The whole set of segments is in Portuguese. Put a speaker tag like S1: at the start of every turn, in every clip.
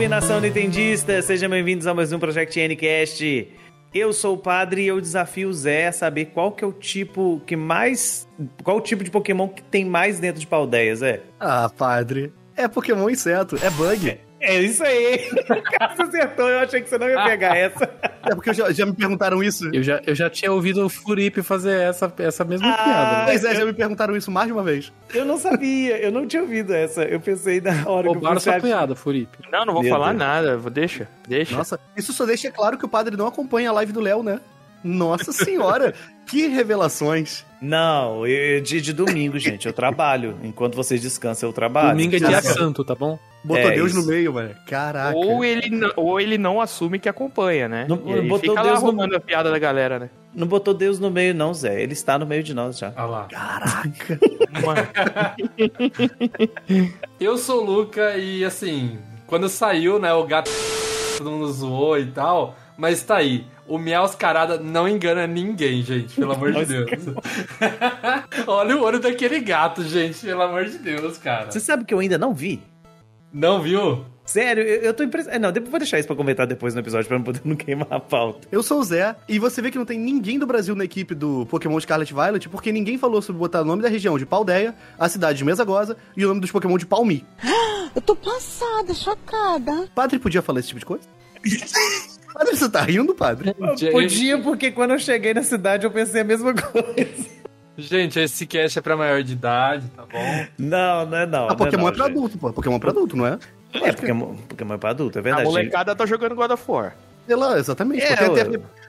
S1: Salve nação nintendista! Sejam bem-vindos a mais um Project Ncast. Eu sou o padre e eu desafio o Zé a saber qual que é o tipo que mais. Qual o tipo de Pokémon que tem mais dentro de Paldeia, Zé?
S2: Ah, padre. É Pokémon inseto, é bug.
S1: É isso aí! Você acertou, eu achei que você não ia pegar essa.
S2: É porque já, já me perguntaram isso.
S3: Eu já, eu já tinha ouvido o Furipe fazer essa, essa mesma
S1: Ah,
S3: piada. né?
S2: Pois é, já me perguntaram isso mais de uma vez.
S1: Eu não sabia, eu não tinha ouvido essa. Eu pensei na hora que eu
S3: sua
S1: fui
S3: piada, Furipe.
S4: Não, não vou
S1: Meu
S4: falar
S1: Deus.
S4: nada. vou- Deixa, deixa.
S2: Nossa, isso só deixa claro que o padre não acompanha a live do Léo, né? Nossa senhora, que revelações.
S1: Não, eu, eu- de, de domingo, gente, eu trabalho. Enquanto vocês descansam, eu trabalho.
S3: Domingo é dia santo, tá bom?
S2: Botou
S1: É,
S2: Deus
S1: isso.
S2: no meio, velho. Caraca.
S4: Ou ele, não- ou ele não assume que acompanha, né?
S1: Não-
S4: e aí
S1: botou
S4: fica lá
S1: Deus no-
S4: arrumando a piada da galera, né?
S1: Não botou Deus no meio, não, Zé. Ele está no meio de nós já.
S3: Olha lá.
S2: Caraca.
S4: Mano,
S5: Eu sou o Luca e assim, quando saiu, né, o gato todo mundo zoou e tal, mas tá aí. O Miauscarada não engana ninguém, gente, pelo amor de Deus. Olha o olho daquele gato, gente, pelo amor de Deus, cara.
S1: Você sabe que eu ainda não vi?
S5: Não viu?
S1: Sério, eu, eu tô impressionado. Não, depois vou deixar isso pra comentar depois no episódio pra não poder não queimar a pauta.
S2: Eu sou o Zé, e você vê que não tem ninguém do Brasil na equipe do Pokémon Scarlet Violet, porque ninguém falou sobre botar o nome da região de Paldeia, a cidade de Mesagosa e o nome dos Pokémon de Palmi.
S6: Eu tô passada, chocada.
S2: Padre podia falar esse tipo de coisa? padre, você tá rindo, padre?
S1: Podia, porque quando eu cheguei na cidade eu pensei a mesma coisa.
S5: Gente, esse cast é pra maior de idade, tá bom?
S1: Não, não é não.
S2: Ah, Pokémon
S1: não
S2: é pra
S1: gente.
S2: adulto, pô. Pokémon é pra adulto, não é?
S1: É, Pokémon, Pokémon é pra adulto, é
S4: a
S1: verdade.
S4: molecada tá jogando God of War.
S2: Sei lá, exatamente.
S1: É,
S2: tem, até,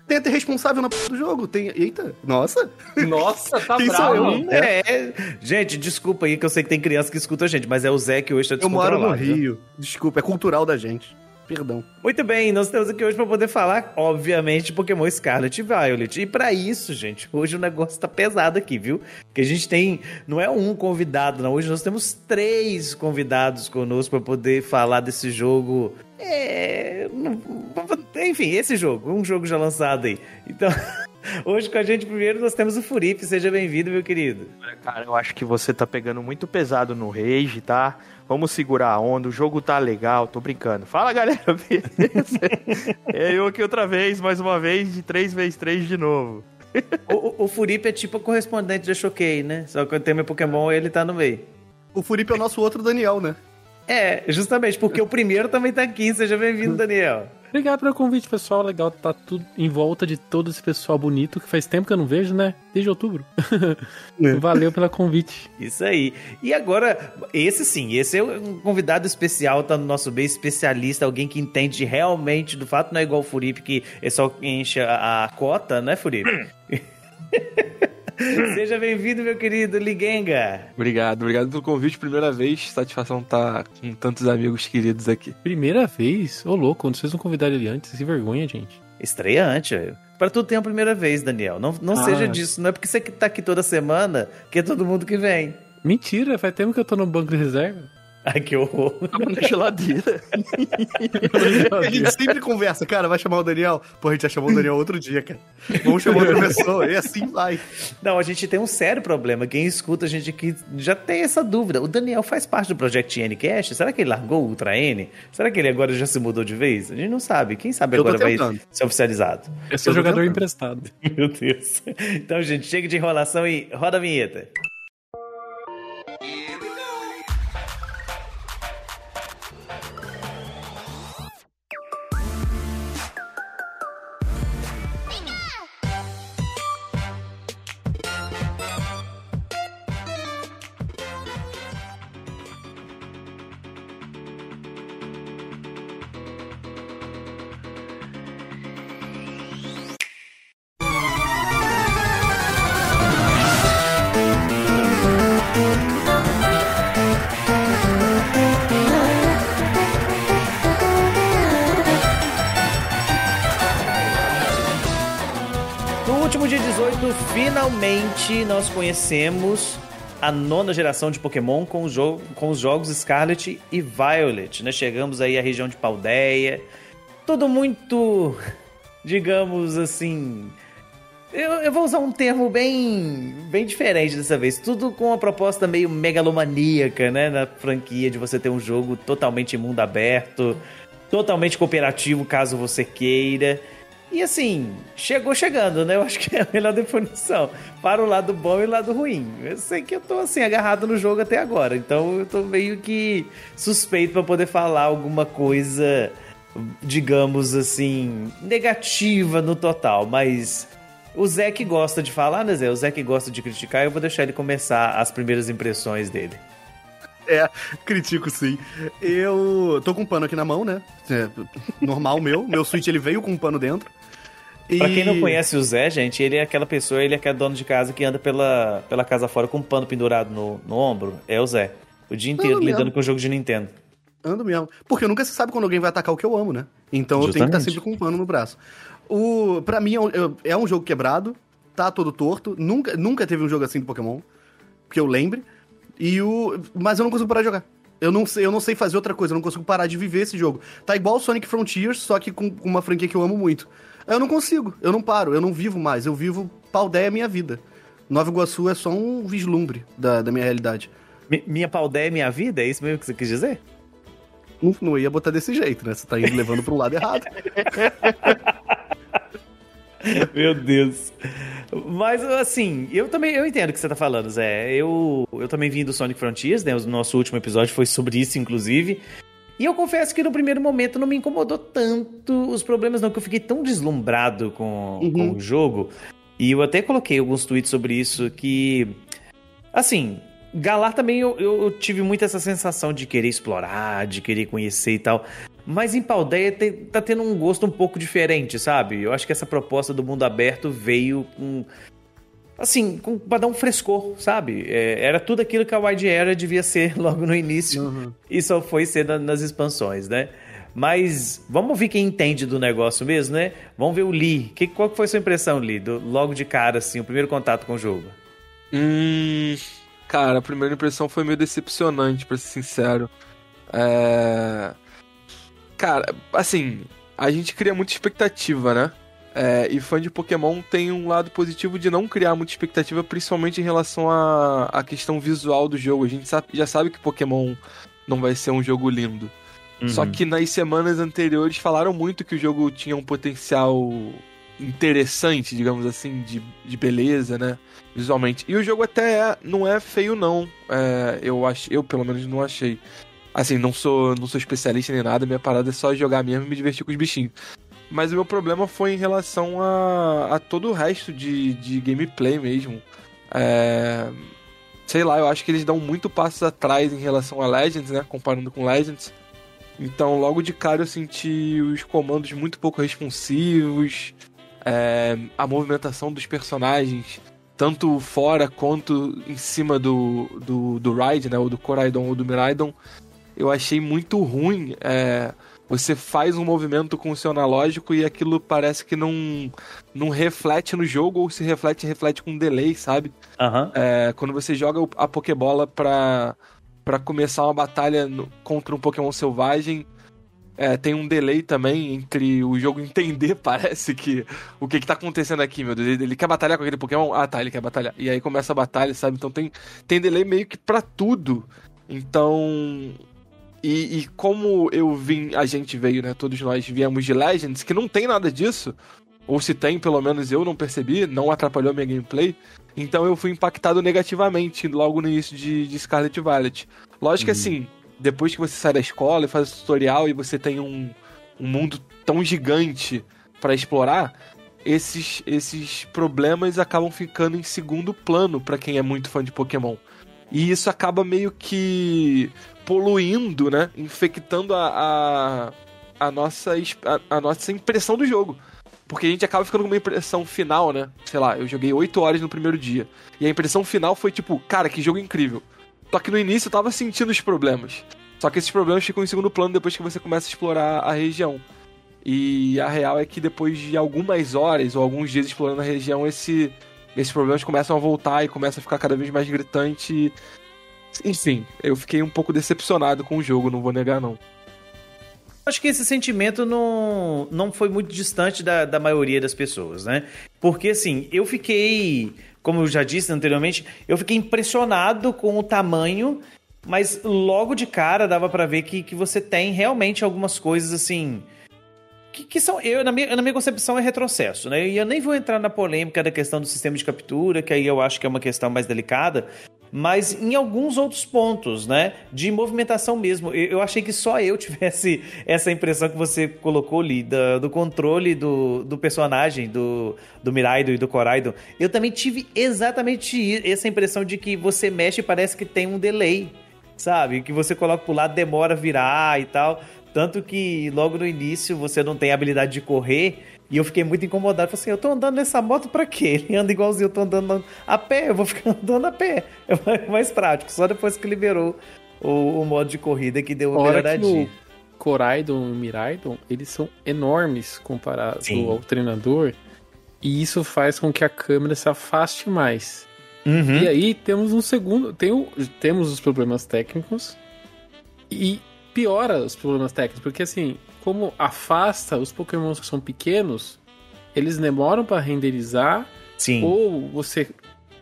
S2: tem até responsável na p do jogo. Tem. Eita, nossa.
S5: Nossa, tá
S2: Quem sou
S5: bravo.
S2: eu?
S1: É, é. Gente, desculpa aí que eu sei que tem criança que escuta a gente, mas é o Zé que hoje tá
S2: Eu moro no? Rio. Desculpa, é cultural da gente. Perdão.
S1: Muito bem, nós estamos aqui hoje para poder falar, obviamente, de Pokémon Scarlet e Violet. E para isso, gente, hoje o negócio tá pesado aqui, viu? Que a gente tem, não é um convidado, não. Hoje nós temos três convidados conosco para poder falar desse jogo. É, enfim, esse jogo, um jogo já lançado aí. Então, hoje com a gente primeiro nós temos o Furipe. Seja bem-vindo, meu querido.
S4: Cara, eu acho que você tá pegando muito pesado no Rage, tá? Vamos segurar a onda, o jogo tá legal, tô brincando. Fala, galera, beleza? é eu aqui outra vez, mais uma vez, de 3x3 de novo.
S1: O, o, o Furipe é tipo o correspondente da Choquei, né? Só que quando tem meu Pokémon, ele tá no meio.
S2: O Furipe é o nosso outro Daniel, né?
S1: É, justamente, porque o primeiro também tá aqui. Seja bem-vindo, Daniel.
S3: Obrigado pelo convite, pessoal. Legal tá tudo em volta de todo esse pessoal bonito que faz tempo que eu não vejo, né? Desde outubro.
S2: É.
S3: Valeu pelo convite.
S1: Isso aí. E agora, esse sim, esse é um convidado especial, tá no nosso meio, especialista, alguém que entende realmente do fato, não é igual o Furipe, que é só enche a, a cota, né, Furipe? Seja bem-vindo, meu querido Ligenga.
S7: Obrigado, obrigado pelo convite. Primeira vez, satisfação estar com tantos amigos queridos aqui.
S3: Primeira vez? Ô, louco, quando vocês não convidaram ele antes, que vergonha, gente.
S1: Estreante, velho. Pra tudo tem a primeira vez, Daniel. Não, não
S3: Ah.
S1: seja disso. Não é porque você que tá aqui toda semana que é todo mundo que vem.
S3: Mentira, faz tempo que eu tô no banco de reserva.
S1: Ai, que horror.
S4: Tava na geladeira.
S2: A gente sempre conversa, cara, vai chamar o Daniel? Pô, a gente já chamou o Daniel outro dia, cara. Vamos chamar outra pessoa, e assim vai.
S1: Não, a gente tem um sério problema. Quem escuta a gente aqui já tem essa dúvida. O Daniel faz parte do Project Ncast? Será que ele largou o Ultra N? Será que ele agora já se mudou de vez? A gente não sabe. Quem sabe agora vai ser oficializado?
S3: Eu sou
S2: Eu
S3: jogador
S2: tentando.
S3: emprestado.
S1: Meu Deus. Então, gente, chega de enrolação e roda a vinheta. No último dia 18, finalmente nós conhecemos a nona geração de Pokémon com, com os jogos Scarlet e Violet. Né? Chegamos aí à região de Paldeia. Tudo muito, digamos assim. Eu, eu vou usar um termo bem, bem diferente dessa vez. Tudo com uma proposta meio megalomaníaca, né? Na franquia de você ter um jogo totalmente mundo aberto. totalmente cooperativo caso você queira. E assim, chegou chegando, né? Eu acho que é a melhor definição. Para o lado bom e o lado ruim. Eu sei que eu tô assim, agarrado no jogo até agora. Então eu tô meio que suspeito para poder falar alguma coisa, digamos assim, negativa no total. Mas o Zé que gosta de falar, né, Zé? O Zé que gosta de criticar, eu vou deixar ele começar as primeiras impressões dele.
S2: É, critico sim. Eu tô com um pano aqui na mão, né? É, normal meu. Meu Switch ele veio com um pano dentro. E...
S1: Pra quem não conhece o Zé, gente, ele é aquela pessoa, ele é aquele dono de casa que anda pela, pela casa fora com um pano pendurado no, no ombro. É o Zé. O dia inteiro
S2: Ando
S1: lidando
S2: mesmo.
S1: com o jogo de Nintendo.
S2: Ando mesmo. Porque nunca se sabe quando alguém vai atacar o que eu amo, né? Então eu tenho que estar
S1: Justamente.
S2: sempre com um pano no braço. O, pra mim é um, é um jogo quebrado, tá todo torto. Nunca, nunca teve um jogo assim de Pokémon. Que eu lembre. E o. Mas eu não consigo parar de jogar. Eu não, sei, eu não sei fazer outra coisa, eu não consigo parar de viver esse jogo. Tá igual o Sonic Frontiers, só que com, com uma franquia que eu amo muito. Eu não consigo, eu não paro, eu não vivo mais, eu vivo paldeia a minha vida. Nova Iguaçu é só um vislumbre da, da minha realidade.
S1: Mi- minha paldeia é minha vida? É isso mesmo que você quis dizer?
S2: Não, não ia botar desse jeito, né? Você tá indo levando pro lado errado.
S1: Meu Deus. Mas, assim, eu também eu entendo o que você tá falando, Zé. Eu, eu também vim do Sonic Frontiers, né? O nosso último episódio foi sobre isso, inclusive. E eu confesso que no primeiro momento não me incomodou tanto os problemas, não, que eu fiquei tão deslumbrado com,
S2: Uhum.
S1: com o jogo. E eu até coloquei alguns tweets sobre isso que. Assim, Galar também eu, eu- tive muito essa sensação de querer explorar, de querer conhecer e tal. Mas em Paldeia te- tá tendo um gosto um pouco diferente, sabe? Eu acho que essa proposta do mundo aberto veio com. Assim, com, pra dar um frescor, sabe? É, era tudo aquilo que a Wide Era devia ser logo no início. E só foi ser na- nas expansões, né? Mas vamos ver quem entende do negócio mesmo, né? Vamos ver o Lee. Que, qual foi a sua impressão, Lee? Do- logo de cara, assim, o primeiro contato com o jogo.
S7: Hum. Cara, a primeira impressão foi meio decepcionante, pra ser sincero. É. Cara, assim, a gente cria muita expectativa, né? É, e fã de Pokémon tem um lado positivo de não criar muita expectativa, principalmente em relação à, à questão visual do jogo. A gente sabe- já sabe que Pokémon não vai ser um jogo lindo. Só
S1: Uhum.
S7: que nas semanas anteriores falaram muito que o jogo tinha um potencial interessante, digamos assim, de, de beleza, né? Visualmente. E o jogo até é- não é feio, não. É, eu, ach, eu, pelo menos, não achei. Assim, não sou, não sou especialista nem nada, minha parada é só jogar mesmo e me divertir com os bichinhos. Mas o meu problema foi em relação a, a todo o resto de, de gameplay mesmo. É, sei lá, eu acho que eles dão muito passos atrás em relação a Legends, né? Comparando com Legends. Então, logo de cara eu senti os comandos muito pouco responsivos, é, a movimentação dos personagens, tanto fora quanto em cima do, do, do Raid, né? Ou do Coraidon ou do Miraidon. Eu achei muito ruim. é, você faz um movimento com o seu analógico e aquilo parece que não, não reflete no jogo, ou se reflete, reflete com delay, sabe?
S1: Aham.
S7: É, quando você joga a Pokébola pra, pra começar uma batalha no- contra um Pokémon selvagem, é, tem um delay também entre o jogo entender, parece que o que, que tá acontecendo aqui, meu Deus. Ele, ele quer batalhar com aquele Pokémon? Ah, tá, ele quer batalhar. E aí começa a batalha, sabe? Então tem, tem delay meio que pra tudo. Então. E, e como eu vim, a gente veio, né? Todos nós viemos de Legends, que não tem nada disso. Ou se tem, pelo menos eu não percebi, não atrapalhou minha gameplay. Então eu fui impactado negativamente logo no início de, de Scarlet Violet. Lógico que assim, depois que você sai da escola e faz o tutorial e você tem um, um mundo tão gigante pra explorar, esses, esses problemas acabam ficando em segundo plano pra quem é muito fã de Pokémon. E isso acaba meio que poluindo, né? Infectando a, a, a nossa, a, a nossa impressão do jogo. Porque a gente acaba ficando com uma impressão final, né? Sei lá, eu joguei 8 horas no primeiro dia. E a impressão final foi tipo, cara, que jogo incrível. Só que no início eu tava sentindo os problemas. Só que esses problemas ficam em segundo plano depois que você começa a explorar a região. E a real é que depois de algumas horas ou alguns dias explorando a região, esse, esses problemas começam a voltar e começa a ficar cada vez mais gritante. Enfim, eu fiquei um pouco decepcionado com o jogo, não vou negar não.
S1: Acho que esse sentimento não, não foi muito distante da, da maioria das pessoas, né? Porque, assim, eu fiquei, como eu já disse anteriormente, eu fiquei impressionado com o tamanho mas logo de cara dava pra ver que, que você tem realmente algumas coisas assim. Que, que são, eu, na minha, na minha concepção, é retrocesso, né? E eu nem vou entrar na polêmica da questão do sistema de captura, que aí eu acho que é uma questão mais delicada, mas em alguns outros pontos, né? De movimentação mesmo. Eu, achei que só eu tivesse essa impressão que você colocou ali, do, controle do, do personagem, do, do Miraido e do Coraido. Eu também tive exatamente essa impressão de que você mexe e parece que tem um delay, sabe? Que você coloca pro lado, demora virar e tal. Tanto que logo no início você não tem a habilidade de correr. E eu fiquei muito incomodado. Falei assim, eu tô andando nessa moto pra quê? Ele anda igualzinho, eu tô andando a pé, eu vou ficar andando a pé. É mais- mais prático. Só depois que liberou o, o modo de corrida que deu uma
S3: que
S1: melhoradinha.
S3: Coraidon e o Miraidon, eles são enormes comparado
S1: Sim.
S3: ao treinador. E isso faz com que a câmera se afaste mais.
S1: Uhum.
S3: E aí temos um segundo. Tem o- temos os problemas técnicos. E piora os problemas técnicos. Porque assim, como afasta os pokémons que são pequenos, eles demoram para renderizar.
S1: Sim.
S3: Ou você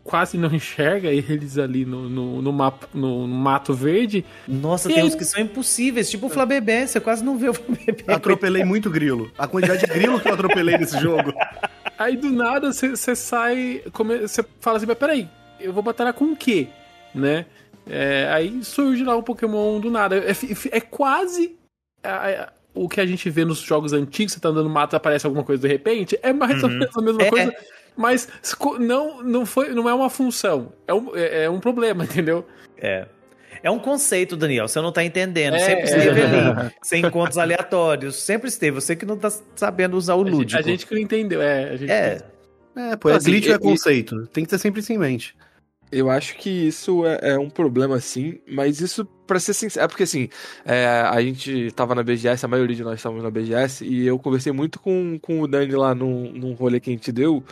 S3: quase não enxerga eles ali no, no, no, mapa, no, no mato verde.
S1: Nossa,
S3: E
S1: tem
S3: aí?
S1: uns que são impossíveis, tipo o Flabébé, você quase não vê o Flabébé.
S2: Atropelei muito grilo. A quantidade de grilo que eu atropelei nesse jogo.
S3: Aí do nada você sai. come- Você fala assim, mas peraí, eu vou batalhar com o quê? Né? É, aí surge lá um Pokémon do nada. É, fi- é quase a- o que a gente vê nos jogos antigos, você tá andando no mato aparece alguma coisa de repente. É mais ou menos a mesma
S1: É,
S3: coisa. Mas não, não, foi, não é uma função. É um, é, é um problema, entendeu?
S1: É. É um conceito, Daniel, você não tá entendendo.
S3: É,
S1: sempre
S3: é.
S1: esteve ali. Sem encontros aleatórios. Sempre esteve. Você que não tá sabendo usar o
S3: A gente,
S1: lúdico.
S3: a gente que não entendeu. É, a gente
S1: É.
S2: É, pô, é
S7: Assim,
S2: glitch
S7: e-
S2: é
S7: e-
S2: conceito? Tem que ter sempre isso em mente.
S7: Eu acho que isso é, é um problema, sim, mas isso, pra ser sincero, é porque assim, é, a gente tava na BGS, a maioria de nós estávamos na BGS, e eu conversei muito com, com o Dani lá num, num rolê que a gente deu,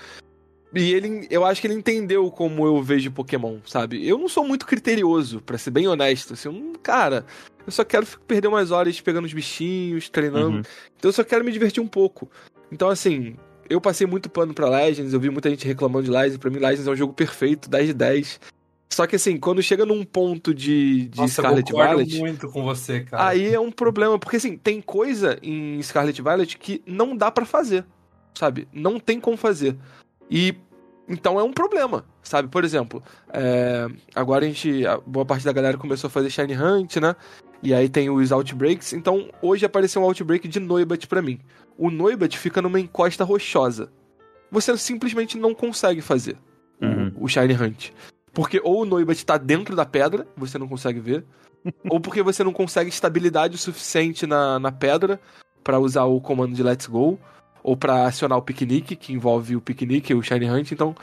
S7: e ele, eu acho que ele entendeu como eu vejo Pokémon, sabe? Eu não sou muito criterioso, pra ser bem honesto, assim, eu não- cara, eu só quero perder umas horas pegando os bichinhos, treinando,
S1: Uhum.
S7: então eu só quero me divertir um pouco. Então, assim, eu passei muito pano pra Legends, eu vi muita gente reclamando de Legends, pra mim Legends é um jogo perfeito, 10 de 10. Só que assim, quando chega num ponto de, de
S5: Nossa, eu
S7: Scarlet
S5: concordo
S7: Violet,
S5: muito com você, cara.
S7: aí é um problema, porque assim, tem coisa em Scarlet Violet que não dá pra fazer, sabe? Não tem como fazer. E então é um problema, sabe? Por exemplo, é, agora a gente, a boa parte da galera começou a fazer Shiny Hunt, né? E aí tem os Outbreaks, então hoje apareceu um Outbreak de Noibat pra mim. O Noibat fica numa encosta rochosa. Você simplesmente não consegue fazer o-
S1: Uhum.
S7: o Shiny Hunt. Porque ou o Noibat tá dentro da pedra, você não consegue ver, ou porque você não consegue estabilidade o suficiente na, na pedra pra usar o comando de Let's Go, ou pra acionar o piquenique, que envolve o piquenique e o Shiny Hunt, então,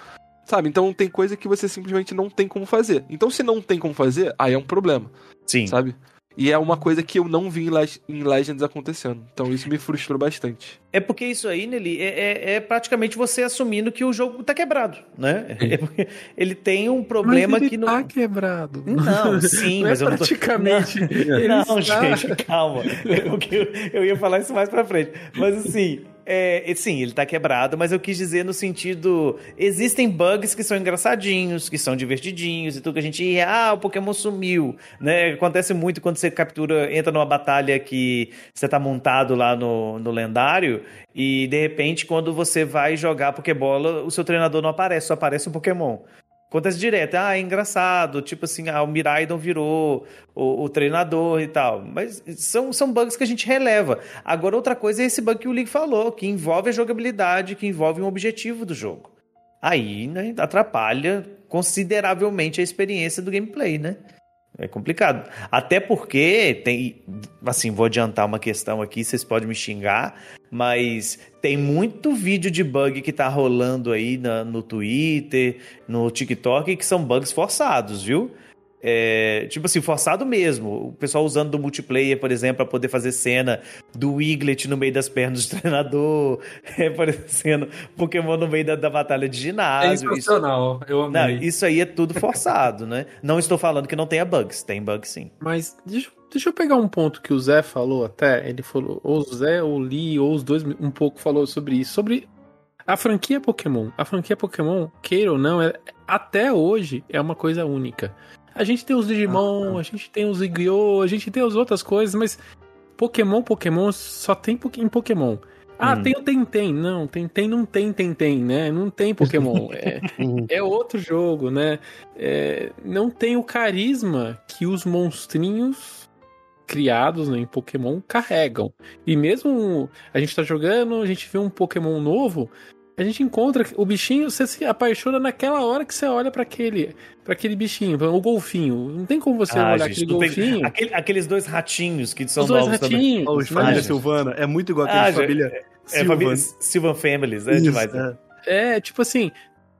S7: sabe? Então tem coisa que você simplesmente não tem como fazer. Então se não tem como fazer, aí é um problema,
S1: Sim.
S7: sabe? E é uma coisa que eu não vi em, em Legends acontecendo. Então isso me frustrou bastante.
S1: É porque isso aí, Nelly, é, é- é praticamente você assumindo que o jogo tá quebrado, né? É ele tem um problema
S3: mas ele
S1: que não.
S3: tá quebrado.
S1: Não, sim,
S3: Não é
S1: mas eu não tô.
S3: praticamente. Ele
S1: Não,
S3: está-
S1: gente, calma. Eu, eu, eu ia falar isso mais pra frente. Mas assim, é, sim, ele tá quebrado, mas eu quis dizer no sentido. Existem bugs que são engraçadinhos, que são divertidinhos e tudo que a gente. Ah, o Pokémon sumiu. Né? Acontece muito quando você captura, entra numa batalha que você tá montado lá no, no lendário. E de repente, quando você vai jogar Pokébola, o seu treinador não aparece, só aparece o Pokémon. Acontece direto, ah, é engraçado, tipo assim, ah, o Miraidon virou o, o treinador e tal. Mas são, são bugs que a gente releva. Agora, outra coisa é esse bug que o League falou, que envolve a jogabilidade, que envolve um objetivo do jogo. Aí, né, atrapalha consideravelmente a experiência do gameplay, né? É complicado. Até porque tem. Assim, vou adiantar uma questão aqui, vocês podem me xingar, mas tem muito vídeo de bug que tá rolando aí na- no Twitter, no TikTok, que são bugs forçados, viu? É, tipo assim, forçado mesmo. O pessoal usando do multiplayer, por exemplo, para poder fazer cena do Wiglet no meio das pernas do treinador, é, parecendo Pokémon no meio da, da batalha de
S5: É
S1: ginásio. Isso-.
S5: Eu
S1: não,
S5: amei.
S1: isso aí é tudo forçado, né? Não estou falando que não tenha bugs, tem bugs sim.
S3: Mas deixa, deixa eu pegar um ponto que o Zé falou até. Ele falou, ou o Zé ou o Lee, ou os dois um pouco falou sobre isso. Sobre a franquia Pokémon. A franquia Pokémon, queira ou não, é- até hoje é uma coisa única. A gente tem os Digimon, a gente tem os Yu-Gi-Oh!, a gente tem as outras coisas, mas Pokémon, Pokémon só tem em Pokémon. Ah,
S1: Hum.
S3: tem o Tentem. Não, Tentem não tem Tentem, né? Não tem Pokémon. É, é outro jogo, né? É, não tem o carisma que os monstrinhos criados né, em Pokémon carregam. E mesmo a gente tá jogando, a gente vê um Pokémon novo, a gente encontra o bichinho, você se apaixona naquela hora que você olha pra aquele, para aquele bichinho, o golfinho. Não tem como você
S1: Ah,
S3: olhar
S1: gente,
S3: aquele
S1: não tem-
S3: golfinho.
S1: aquele- aqueles dois ratinhos que são
S3: Os dois
S1: novos também.
S3: ratinhos.
S2: Os
S3: né?
S2: família
S1: gente.
S2: Silvana. É muito igual
S1: Ah,
S2: aquele
S1: gente,
S2: família
S1: É,
S2: Silvan.
S1: família Silvan Families, é
S2: Isso,
S1: demais.
S2: é.
S3: É, tipo assim,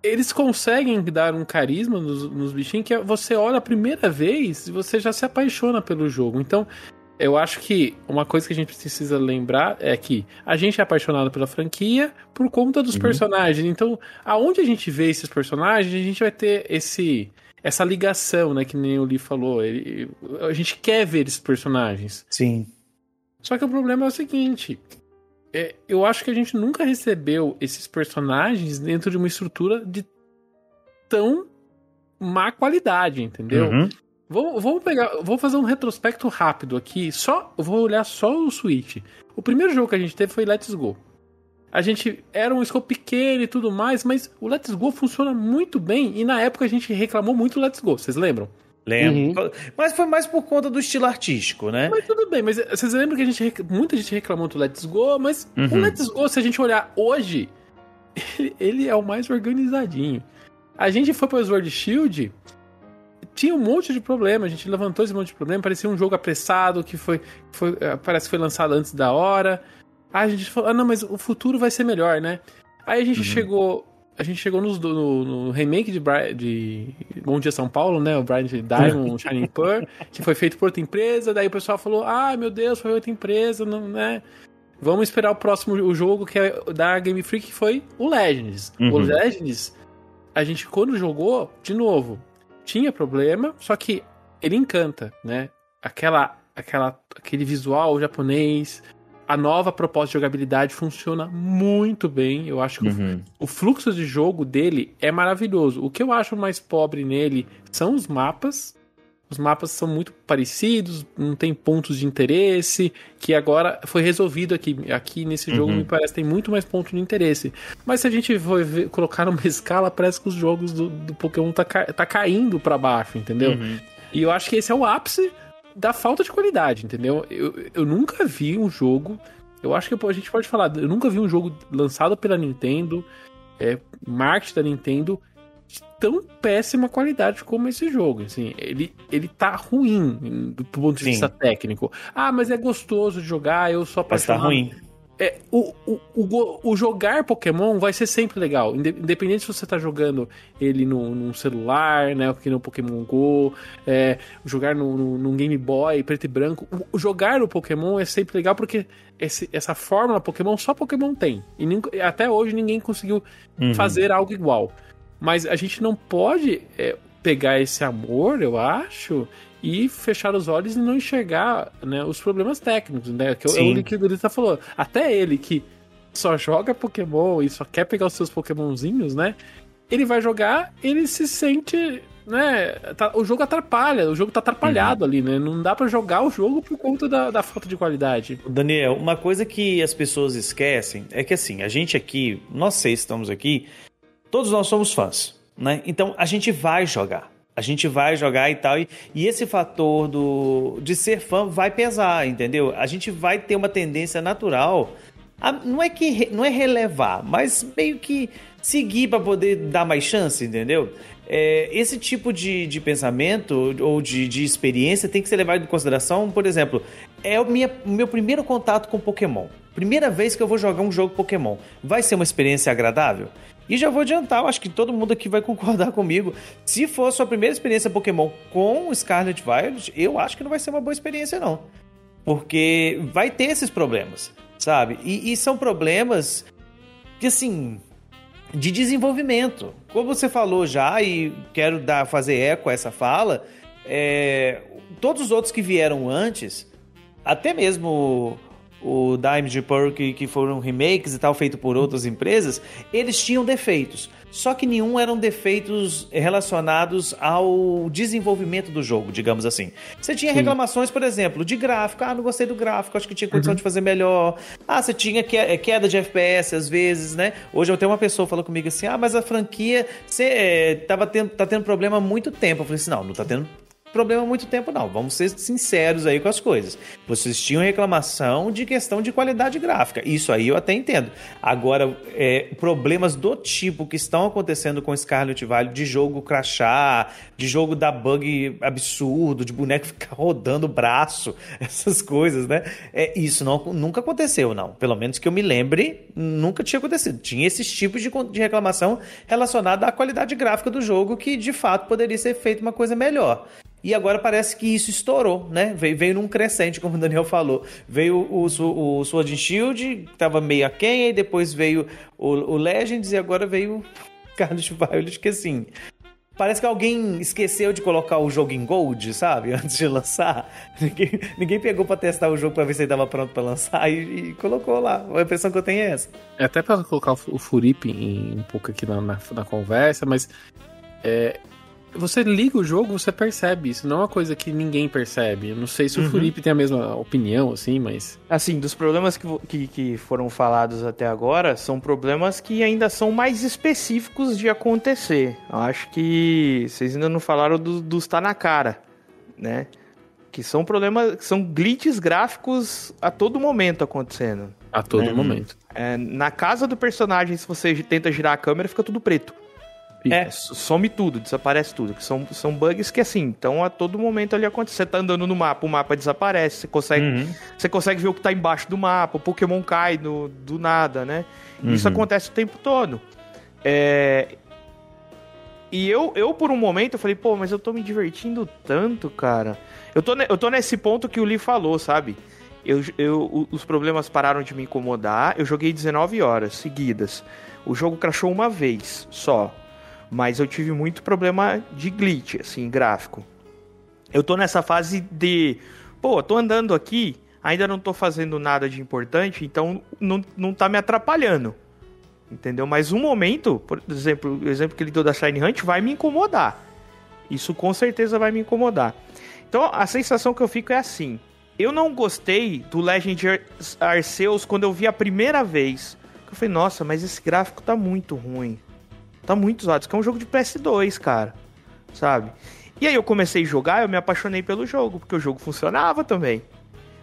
S3: eles conseguem dar um carisma nos, nos bichinhos que é- você olha a primeira vez e você já se apaixona pelo jogo. Então, eu acho que uma coisa que a gente precisa lembrar é que a gente é apaixonado pela franquia por conta dos personagens. Então, aonde a gente vê esses personagens, a gente vai ter esse essa ligação, né, que nem o Lee falou. Ele- a gente quer ver esses personagens.
S1: Sim.
S3: Só que o problema é o seguinte: é, eu acho que a gente nunca recebeu esses personagens dentro de uma estrutura de tão má qualidade, entendeu?
S1: Uhum.
S3: Vou, vou pegar, vou fazer um retrospecto rápido aqui. Só, eu vou olhar só o Switch. O primeiro jogo que a gente teve foi Let's Go. A gente era um scope pequeno e tudo mais, mas o Let's Go funciona muito bem e na época a gente reclamou muito do Let's Go, vocês lembram?
S1: Lembro. Mas foi mais por conta do estilo artístico, né?
S3: Mas tudo bem, mas vocês lembram que a gente rec- muita gente reclamou do Let's Go, mas o
S1: Uhum.
S3: Let's Go, se a gente olhar hoje, ele, ele é o mais organizadinho. A gente foi para o Sword Shield, tinha um monte de problema, a gente levantou esse monte de problema, parecia um jogo apressado que foi, foi eh, parece que foi lançado antes da hora. Aí a gente falou, ah, não, mas o futuro vai ser melhor, né? Aí a gente
S1: Uhum.
S3: chegou, a gente chegou nos- no, no remake de, Bri- de Bom Dia São Paulo, né? O Brian Diamond, Shining Pearl, que foi feito por outra empresa. Daí o pessoal falou, ah, meu Deus, foi outra empresa, não, né? Vamos esperar o próximo o jogo que é da Game Freak, que foi o Legends. O
S1: Uhum.
S3: Legends, a gente quando jogou, de novo, tinha problema, só que ele encanta, né? Aquela, aquela, aquele visual japonês, a nova proposta de jogabilidade funciona muito bem. Eu acho que o
S1: Uhum.
S3: o fluxo de jogo dele é maravilhoso. O que eu acho mais pobre nele são os mapas. Os mapas são muito parecidos, não tem pontos de interesse, que agora foi resolvido aqui. Aqui nesse jogo,
S1: Uhum.
S3: me parece que tem muito mais pontos de interesse. Mas se a gente for ver- colocar numa escala, parece que os jogos do, do Pokémon tá, tá caindo pra baixo, entendeu?
S1: Uhum.
S3: E eu acho que esse é o ápice da falta de qualidade, entendeu? Eu, eu nunca vi um jogo. Eu acho que a gente pode falar, eu nunca vi um jogo lançado pela Nintendo, é, marketing da Nintendo, de tão péssima qualidade como esse jogo. Assim, ele, ele tá ruim do ponto de
S1: Sim.
S3: vista técnico. Ah, mas é gostoso de jogar, eu sou
S1: Mas tá
S3: apaixonado.
S1: ruim.
S3: É, o, o, o, o jogar Pokémon vai ser sempre legal. Inde- Independente se você tá jogando ele no, num celular, né? Aqui no Pokémon GO, é, jogar no, no, num Game Boy, preto e branco. O, jogar o Pokémon é sempre legal porque esse- essa fórmula Pokémon só Pokémon tem. E nin- até hoje ninguém conseguiu
S1: Uhum.
S3: fazer algo igual. Mas a gente não pode é, pegar esse amor, eu acho, e fechar os olhos e não enxergar né, os problemas técnicos, né? Que é o que o Durita falou. Até ele que só joga Pokémon e só quer pegar os seus Pokémonzinhos, né? Ele vai jogar, ele se sente. Né, tá- o jogo atrapalha, o jogo tá atrapalhado ali, né? Não dá pra jogar o jogo por conta da, da falta de qualidade.
S1: Daniel, uma coisa que as pessoas esquecem é que assim, a gente aqui, nós seis estamos aqui, todos nós somos fãs, né? Então a gente vai jogar. A gente vai jogar e tal. E, e esse fator do, de ser fã vai pesar, entendeu? A gente vai ter uma tendência natural. a- não é que não é relevar, mas meio que seguir para poder dar mais chance, entendeu? É, esse tipo de, de pensamento ou de, de experiência tem que ser levado em consideração. Por exemplo, é o, minha, meu primeiro contato com Pokémon. Primeira vez que eu vou jogar um jogo Pokémon. Vai ser uma experiência agradável? E já vou adiantar, eu acho que todo mundo aqui vai concordar comigo. Se for sua primeira experiência Pokémon com Scarlet Violet, eu acho que não vai ser uma boa experiência, não. Porque vai ter esses problemas, sabe? E, e são problemas que, assim, de desenvolvimento. Como você falou já, e quero dar, fazer eco a essa fala, é, todos os outros que vieram antes, até mesmo o Diamond Pearl, que, que foram remakes e tal, feito por outras empresas, eles tinham defeitos. Só que nenhum eram defeitos relacionados ao desenvolvimento do jogo, digamos assim. Você tinha reclamações, por exemplo, de gráfico. Ah, não gostei do gráfico, acho que tinha condição de fazer melhor. Ah, você tinha é, queda de FPS às vezes, né? Hoje eu tenho uma pessoa falando comigo assim: ah, mas a franquia você, é, tava tendo, tá tendo problema há muito tempo. Eu falei assim: não, não tá tendo problema há muito tempo, não. Vamos ser sinceros aí com as coisas. Vocês tinham reclamação de questão de qualidade gráfica. Isso aí eu até entendo. Agora, é, problemas do tipo que estão acontecendo com Scarlet Valley, de jogo crachar, de jogo dar bug absurdo, de boneco ficar rodando o braço, essas coisas, né? É, isso não, nunca aconteceu, não. Pelo menos que eu me lembre, nunca tinha acontecido. Tinha esses tipos de, de reclamação relacionada à qualidade gráfica do jogo, que de fato poderia ser feito uma coisa melhor. E agora parece que isso estourou, né? Veio, veio num crescente, como o Daniel falou. Veio o, Su- o Sword and Shield, que tava meio aquém, aí depois veio o, o Legends e agora veio o Carlos Violet, que assim... Parece que alguém esqueceu de colocar o jogo em Gold, sabe? Antes de lançar. Ninguém, ninguém pegou pra testar o jogo pra ver se ele tava pronto pra lançar e, e colocou lá. A impressão que eu tenho é essa.
S3: É Até pra colocar o Fu- o Furip um pouco aqui na, na, na conversa, mas é, você liga o jogo, você percebe isso. Não é uma coisa que ninguém percebe. Eu não sei se o Furip tem a mesma opinião, assim, mas.
S4: Assim, dos problemas que, que, que foram falados até agora, são problemas que ainda são mais específicos de acontecer. Eu acho que vocês ainda não falaram do- dos tá na cara, né? Que são problemas, que são glitches gráficos a todo momento acontecendo.
S3: A todo
S1: Uhum.
S3: momento.
S4: É, na casa do personagem, se você tenta girar a câmera, fica tudo preto.
S1: É.
S4: Some tudo, desaparece tudo. Que são, são bugs que, assim, estão a todo momento ali acontecendo. Você tá andando no mapa, o mapa desaparece, você consegue,
S1: Uhum.
S4: você consegue ver o que tá embaixo do mapa, o Pokémon cai no, do nada, né? Isso
S1: Uhum.
S4: acontece o tempo todo. É, E eu, eu, por um momento, eu falei, pô, mas eu tô me divertindo tanto, cara. Eu tô, eu tô nesse ponto que o Lee falou, sabe? Eu, eu, os problemas pararam de me incomodar. Eu joguei 19 horas seguidas. O jogo crashou uma vez só. Mas eu tive muito problema de glitch, assim, gráfico. Eu tô nessa fase de. Pô, tô andando aqui, ainda não tô fazendo nada de importante, então não, não tá me atrapalhando. Entendeu? Mas um momento, por exemplo, o exemplo que ele deu da Shine Hunt vai me incomodar. Isso com certeza vai me incomodar. Então a sensação que eu fico é assim. Eu não gostei do Legend Ar- Arceus quando eu vi a primeira vez. Eu falei, nossa, mas esse gráfico tá muito ruim. Tá muito zoado. Isso aqui é um jogo de PS2, cara. Sabe? E aí eu comecei a jogar, eu me apaixonei pelo jogo, porque o jogo funcionava também.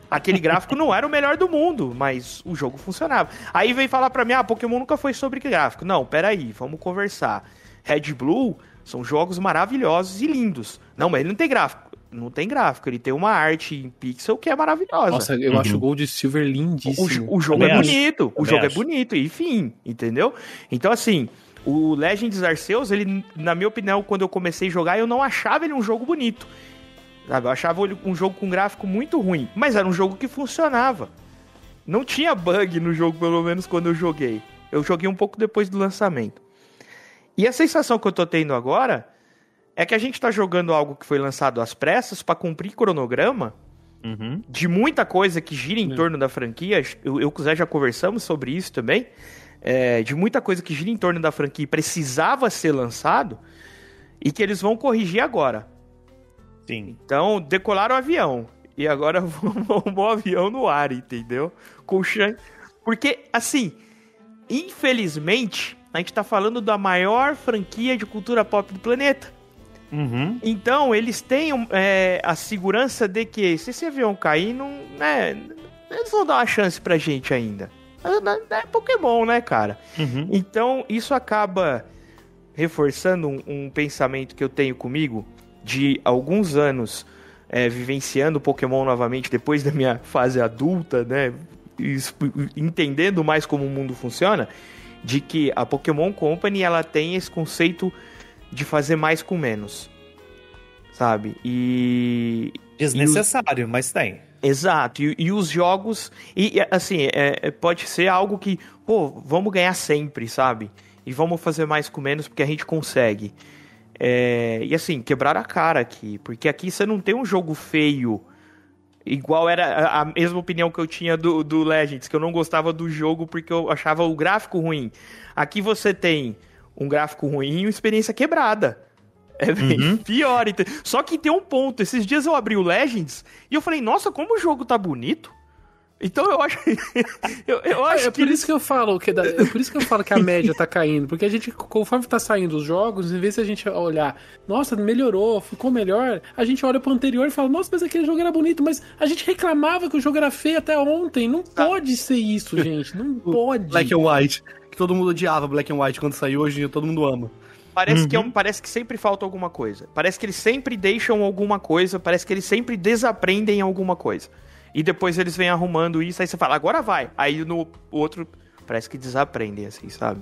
S4: Aquele gráfico não era o melhor do mundo, mas o jogo funcionava. Aí vem falar pra mim, ah, Pokémon nunca foi sobre gráfico. Não, peraí, vamos conversar. Red Blue são jogos maravilhosos e lindos. Não, mas ele não tem gráfico. Não tem gráfico, ele tem uma arte em pixel que é maravilhosa.
S3: Nossa, eu acho o Gold e Silver
S4: O,
S3: lindíssimo.
S4: jo- o jogo
S1: Também
S4: é
S1: acho.
S4: bonito, o
S1: Também
S4: jogo
S1: acho.
S4: é bonito, enfim, entendeu? Então, assim, o Legends Arceus, ele, na minha opinião, quando eu comecei a jogar, eu não achava ele um jogo bonito. Sabe? Eu achava ele um jogo com gráfico muito ruim, mas era um jogo que funcionava. Não tinha bug no jogo, pelo menos quando eu joguei. Eu joguei um pouco depois do lançamento. E a sensação que eu tô tendo agora é que a gente tá jogando algo que foi lançado às pressas pra cumprir cronograma
S1: Uhum.
S4: de muita coisa que gira em torno da franquia. Eu, eu e o Zé já conversamos sobre isso também. É, de muita coisa que gira em torno da franquia e precisava ser lançado e que eles vão corrigir agora.
S1: Sim.
S4: Então, decolaram o avião. E agora vamos o avião no ar, entendeu? Com Shang. Porque, assim, infelizmente, a gente tá falando da maior franquia de cultura pop do planeta.
S1: Uhum.
S4: Então, eles têm é, a segurança de que se esse avião cair, não, né, eles vão dar uma chance pra gente ainda. É, é Pokémon, né, cara?
S1: Uhum.
S4: Então, isso acaba reforçando um, um pensamento que eu tenho comigo de alguns anos é, vivenciando Pokémon novamente depois da minha fase adulta, né? Entendendo mais como o mundo funciona, de que a Pokémon Company ela tem esse conceito de fazer mais com menos, sabe? E
S1: Desnecessário, mas tem.
S4: Exato, e, e os jogos, e assim, é, é, pode ser algo que, pô, vamos ganhar sempre, sabe? E vamos fazer mais com menos porque a gente consegue. É, e assim, quebrar a cara aqui, porque aqui você não tem um jogo feio Igual era a- a mesma opinião que eu tinha do, do Legends, que eu não gostava do jogo porque eu achava o gráfico ruim. Aqui você tem um gráfico ruim e uma experiência quebrada. É bem pior. ente- Só que tem um ponto. Esses dias eu abri o Legends e eu falei, nossa, como o jogo tá bonito. Então eu acho. eu, eu acho
S3: É
S4: que.
S3: por isso que eu falo que da- é por isso que eu falo que a média tá caindo, porque a gente conforme tá saindo os jogos, em vez de a gente olhar, nossa, melhorou, ficou melhor, a gente olha pro anterior e fala, nossa, mas aquele jogo era bonito, mas a gente reclamava que o jogo era feio até ontem. Não pode ser isso, gente, não pode.
S2: Black and White. Que todo mundo odiava Black and White quando saiu, hoje em dia todo mundo ama.
S4: Parece, que é um- parece que sempre falta alguma coisa. Parece que eles sempre deixam alguma coisa. Parece que eles sempre desaprendem alguma coisa. E depois eles vêm arrumando isso. Aí você fala, agora vai. Aí no outro, parece que desaprendem, assim, sabe?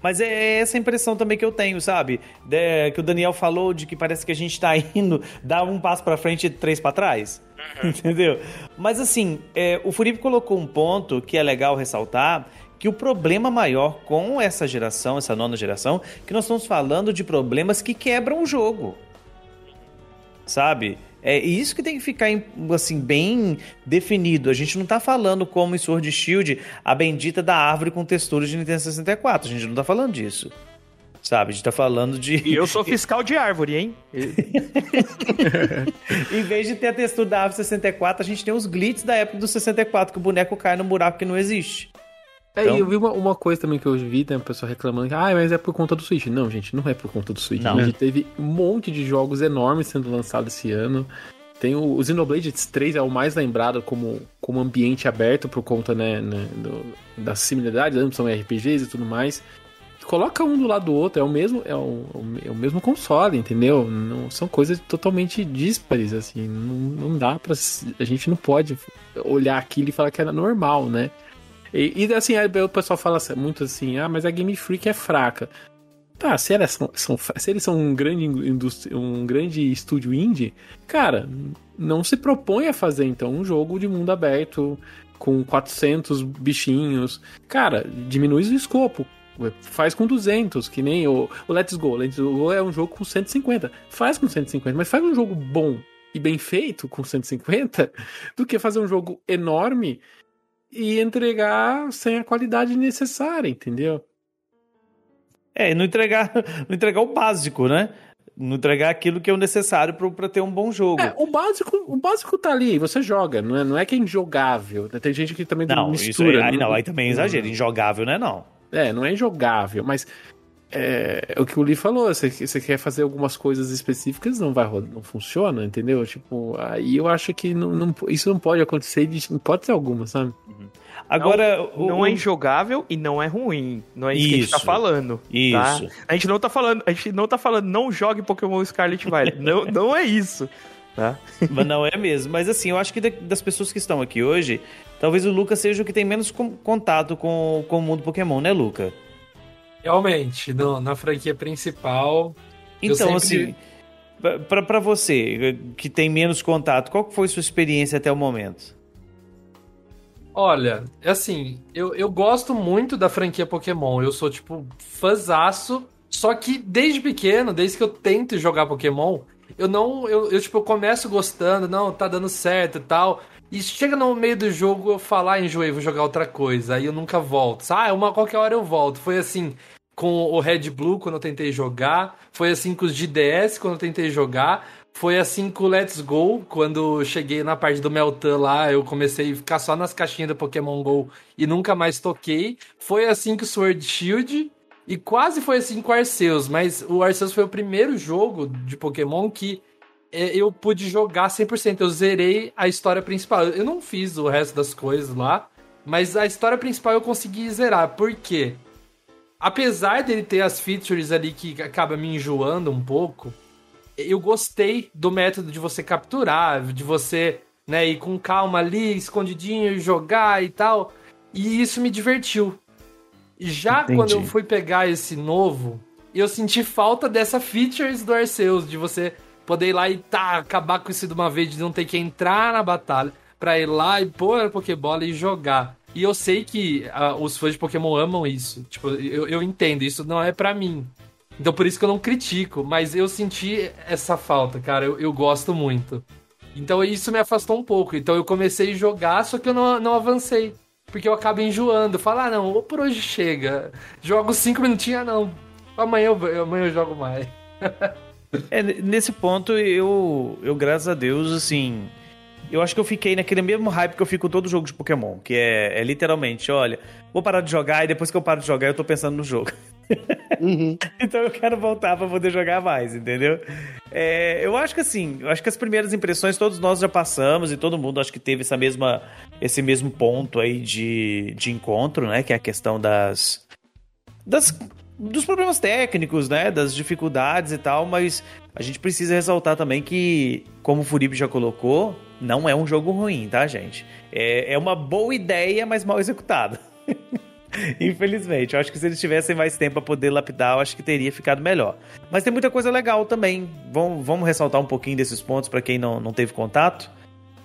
S1: Mas é essa impressão também que eu tenho, sabe? De- que o Daniel falou de que parece que a gente tá indo, dá um passo pra frente e três pra trás. Entendeu? Mas assim, é, o Furipe colocou um ponto que é legal ressaltar, que o problema maior com essa geração, essa nona geração, que nós estamos falando de problemas que quebram o jogo. Sabe? É isso que tem que ficar assim bem definido. A gente não tá falando como em Sword Shield a bendita da árvore com texturas de Nintendo 64. A gente não tá falando disso. Sabe? A gente tá falando de.
S4: E eu sou fiscal de árvore, hein?
S1: em vez de ter a textura da árvore 64, a gente tem os glitches da época do 64, que o boneco cai no buraco que não existe.
S3: É,
S1: Então-
S3: e eu vi uma, uma coisa também que eu vi, né, o pessoal reclamando, ah, mas é por conta do Switch. Não, gente, não é por conta do Switch.
S1: Não.
S3: A gente teve um monte de jogos enormes sendo lançados esse ano. Tem o, o Xenoblade 3 é o mais lembrado como, como ambiente aberto por conta, né, né, do, da similaridade, né, são RPGs e tudo mais. Coloca um do lado do outro, é o mesmo, é o, é o mesmo console, entendeu? Não, são coisas totalmente díspares, assim, não, não dá pra. se- A gente não pode olhar aquilo e falar que era normal, né? E, e, assim, o pessoal fala assim- muito assim, ah, mas a Game Freak é fraca. Tá, se, elas são, são se eles são um grande, um grande estúdio indie, cara, não se propõe a fazer então um jogo de mundo aberto com 400 bichinhos. Cara, diminui o escopo. Faz com 200, que nem o, o Let's Go. Let's Go é um jogo com 150. Faz com 150, mas faz um jogo bom e bem feito com 150 do que fazer um jogo enorme e entregar sem a qualidade necessária, entendeu?
S1: É, e não entregar, não entregar o básico, né? Não entregar aquilo que é o necessário pra ter um bom jogo.
S3: É, o básico, o básico tá ali, você joga, não é, não é que é injogável. Tem gente que também
S1: não, isso
S3: mistura.
S1: aí, aí não, aí também é exagero. Injogável, não é não.
S3: É, não é injogável, mas é, é o que o Lee falou, você, você quer fazer algumas coisas específicas, não vai não funciona, entendeu? Tipo, aí eu acho que não, não- isso não pode acontecer de hipótese alguma, sabe?
S1: Agora, o-
S4: Não
S1: o-
S4: é injogável e não é ruim. Não é isso, que a gente tá
S1: Isso.
S4: falando.
S1: Isso.
S4: tá? A gente não tá falando, a gente não tá falando, não jogue Pokémon Scarlet e Violet. não, não é isso. Tá?
S1: Mas não é mesmo. Mas assim, eu acho que da- das pessoas que estão aqui hoje, talvez o Luca seja o que tem menos com- contato com, com o mundo Pokémon, né, Luca?
S5: Realmente, no- na franquia principal.
S1: Então,
S5: sempre-
S1: assim, pra você, que tem menos contato, qual foi sua experiência até o momento?
S5: Olha, assim, eu, eu gosto muito da franquia Pokémon. Eu sou, tipo, fãzaço. Só que desde pequeno, desde que eu tento jogar Pokémon, eu não. Eu, eu, tipo, eu começo gostando, não, tá dando certo e tal. E chega no meio do jogo, eu falo, ah, enjoei, vou jogar outra coisa. Aí eu nunca volto. Ah, uma qualquer hora eu volto. Foi assim com o Red Blue quando eu tentei jogar. Foi assim com os GDS quando eu tentei jogar. Foi assim com o Let's Go, quando cheguei na parte do Meltan lá, eu comecei a ficar só nas caixinhas do Pokémon GO e nunca mais toquei. Foi assim com o Sword Shield e quase foi assim com o Arceus, mas o Arceus foi o primeiro jogo de Pokémon que eu pude jogar 100%. Eu zerei a história principal. Eu não fiz o resto das coisas lá, mas a história principal eu consegui zerar. Por quê? Apesar dele ter as features ali que acaba me enjoando um pouco, eu gostei do método de você capturar, de você né, ir com calma ali, escondidinho, e jogar e tal. E isso me divertiu. Já
S1: Entendi.
S5: quando eu fui pegar esse novo, eu senti falta dessa features do Arceus, de você poder ir lá e tá, acabar com isso de uma vez, de não ter que entrar na batalha, pra ir lá e pôr a Pokébola e jogar. E eu sei que ah, os fãs de Pokémon amam isso. Tipo, eu, eu entendo, isso não é pra mim. Então por isso que eu não critico, mas eu senti essa falta, cara. Eu, eu gosto muito. Então isso me afastou um pouco. Então eu comecei a jogar, só que eu não, não avancei. Porque eu acabo enjoando. Falar, ah, não, por hoje chega. Jogo cinco minutinhos, ah, não. Amanhã eu, amanhã eu jogo mais.
S1: É, nesse ponto, eu, eu, graças a Deus, assim. Eu acho que eu fiquei naquele mesmo hype que eu fico com todo jogo de Pokémon, que é, é literalmente, olha, vou parar de jogar e depois que eu paro de jogar eu tô pensando no jogo. Uhum. então eu quero voltar para poder jogar mais, entendeu? É, eu acho que assim, eu acho que as primeiras impressões todos nós já passamos e todo mundo acho que teve essa mesma, esse mesmo ponto aí de, de encontro, né? Que é a questão das, das dos problemas técnicos, né? Das dificuldades e tal, mas a gente precisa ressaltar também que, como o Furibe já colocou, não é um jogo ruim, tá, gente? É, é uma boa ideia, mas mal executada. Infelizmente, eu acho que se eles tivessem mais tempo para poder lapidar, eu acho que teria ficado melhor. Mas tem muita coisa legal também. Vamos, vamos ressaltar um pouquinho desses pontos para quem não, não teve contato.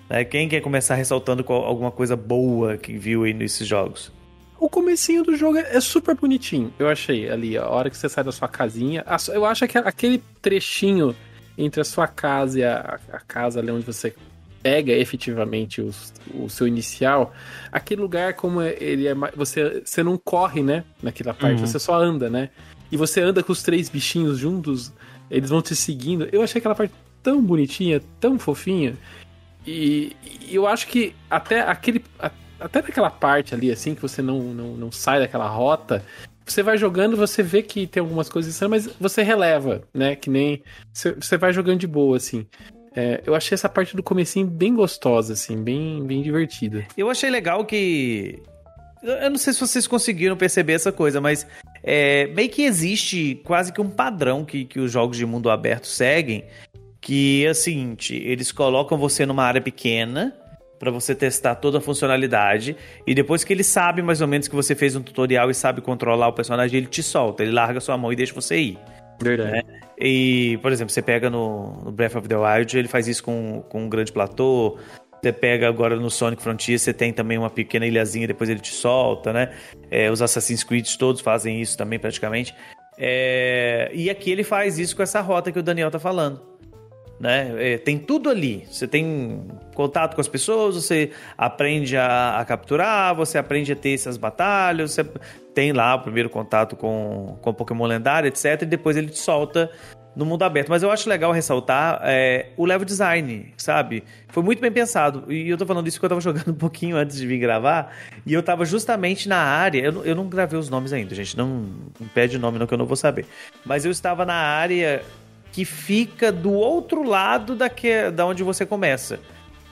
S1: Né? Quem quer começar ressaltando alguma coisa boa que viu aí nesses jogos?
S3: O comecinho do jogo é super bonitinho, eu achei ali, a hora que você sai da sua casinha. Eu acho que aquele trechinho entre a sua casa e a, a casa ali onde você pega efetivamente o, o seu inicial, aquele lugar como ele é você você não corre, né, naquela parte, uhum. você só anda, né? E você anda com os três bichinhos juntos, eles vão te seguindo. Eu achei aquela parte tão bonitinha, tão fofinha. E, e eu acho que até aquele até naquela parte ali, assim, que você não, não, não sai daquela rota, você vai jogando, você vê que tem algumas coisas mas você releva, né? Que nem. Você, vai jogando de boa, assim. É, eu achei essa parte do comecinho bem gostosa, assim, bem, bem divertida.
S1: Eu achei legal que. Eu não sei se vocês conseguiram perceber essa coisa, mas é, meio que existe quase que um padrão que, que os jogos de mundo aberto seguem, que é o seguinte, eles colocam você numa área pequena, para você testar toda a funcionalidade. E depois que ele sabe mais ou menos que você fez um tutorial e sabe controlar o personagem, ele te solta, ele larga sua mão e deixa você ir.
S3: Verdade. Né?
S1: E, por exemplo, você pega no, Breath of the Wild, ele faz isso com, com um grande platô. Você pega agora no Sonic Frontier, você tem também uma pequena ilhazinha, depois ele te solta, né? É, os Assassin's Creed todos fazem isso também, praticamente. É, e aqui ele faz isso com essa rota que o Daniel tá falando né? É, tem tudo ali. Você tem contato com as pessoas, você aprende a, a, capturar, você aprende a ter essas batalhas, você tem lá o primeiro contato com, com Pokémon lendário, etc. E depois ele te solta no mundo aberto. Mas eu acho legal ressaltar é, o level design, sabe? Foi muito bem pensado. E eu tô falando isso porque eu tava jogando um pouquinho antes de vir gravar. E eu tava justamente na área. Eu, eu não gravei os nomes ainda, gente. Não, não pede nome, não, que eu não vou saber. Mas eu estava na área que fica do outro lado da, que, da onde você começa.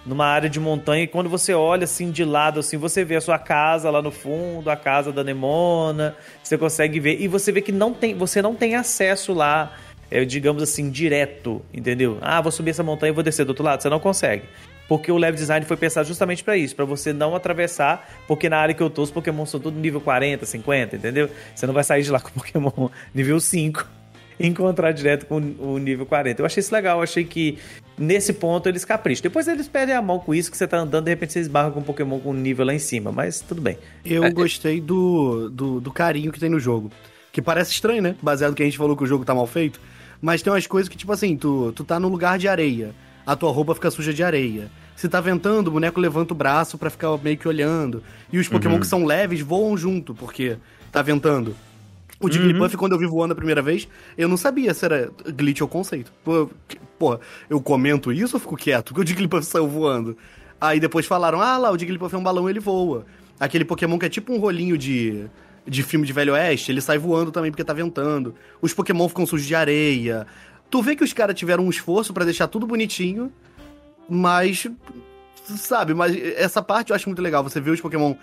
S1: Numa área de montanha, e quando você olha assim de lado, assim, você vê a sua casa lá no fundo, a casa da Nemona, você consegue ver. E você vê que não tem, você não tem acesso lá, é, digamos assim, direto, entendeu? Ah, vou subir essa montanha e vou descer do outro lado. Você não consegue. Porque o level design foi pensado justamente para isso, para você não atravessar, porque na área que eu tô, os Pokémon são tudo nível 40, 50, entendeu? Você não vai sair de lá com Pokémon nível 5 encontrar direto com o nível 40. Eu achei isso legal, eu achei que nesse ponto eles capricham. Depois eles perdem a mão com isso, que você tá andando, de repente você esbarra com um Pokémon com um nível lá em cima, mas tudo bem.
S2: Eu é, gostei do, do, do, carinho que tem no jogo. Que parece estranho, né? Baseado no que a gente falou que o jogo tá mal feito. Mas tem umas coisas que, tipo assim, tu, tu tá num lugar de areia. A tua roupa fica suja de areia. Se tá ventando, o boneco levanta o braço para ficar meio que olhando. E os Pokémon uhum. que são leves voam junto, porque tá ventando. O Jigglypuff, uhum. quando eu vi voando a primeira vez, eu não sabia se era glitch ou conceito. Pô, eu comento isso ou fico quieto? Porque o Jigglypuff saiu voando. Aí depois falaram, ah lá, o Jigglypuff é um balão, ele voa. Aquele Pokémon que é tipo um rolinho de, de filme de Velho Oeste, ele sai voando também porque tá ventando. Os Pokémon ficam sujos de areia. Tu vê que os caras tiveram um esforço para deixar tudo bonitinho, mas... Sabe, mas essa parte eu acho muito legal. Você vê os Pokémon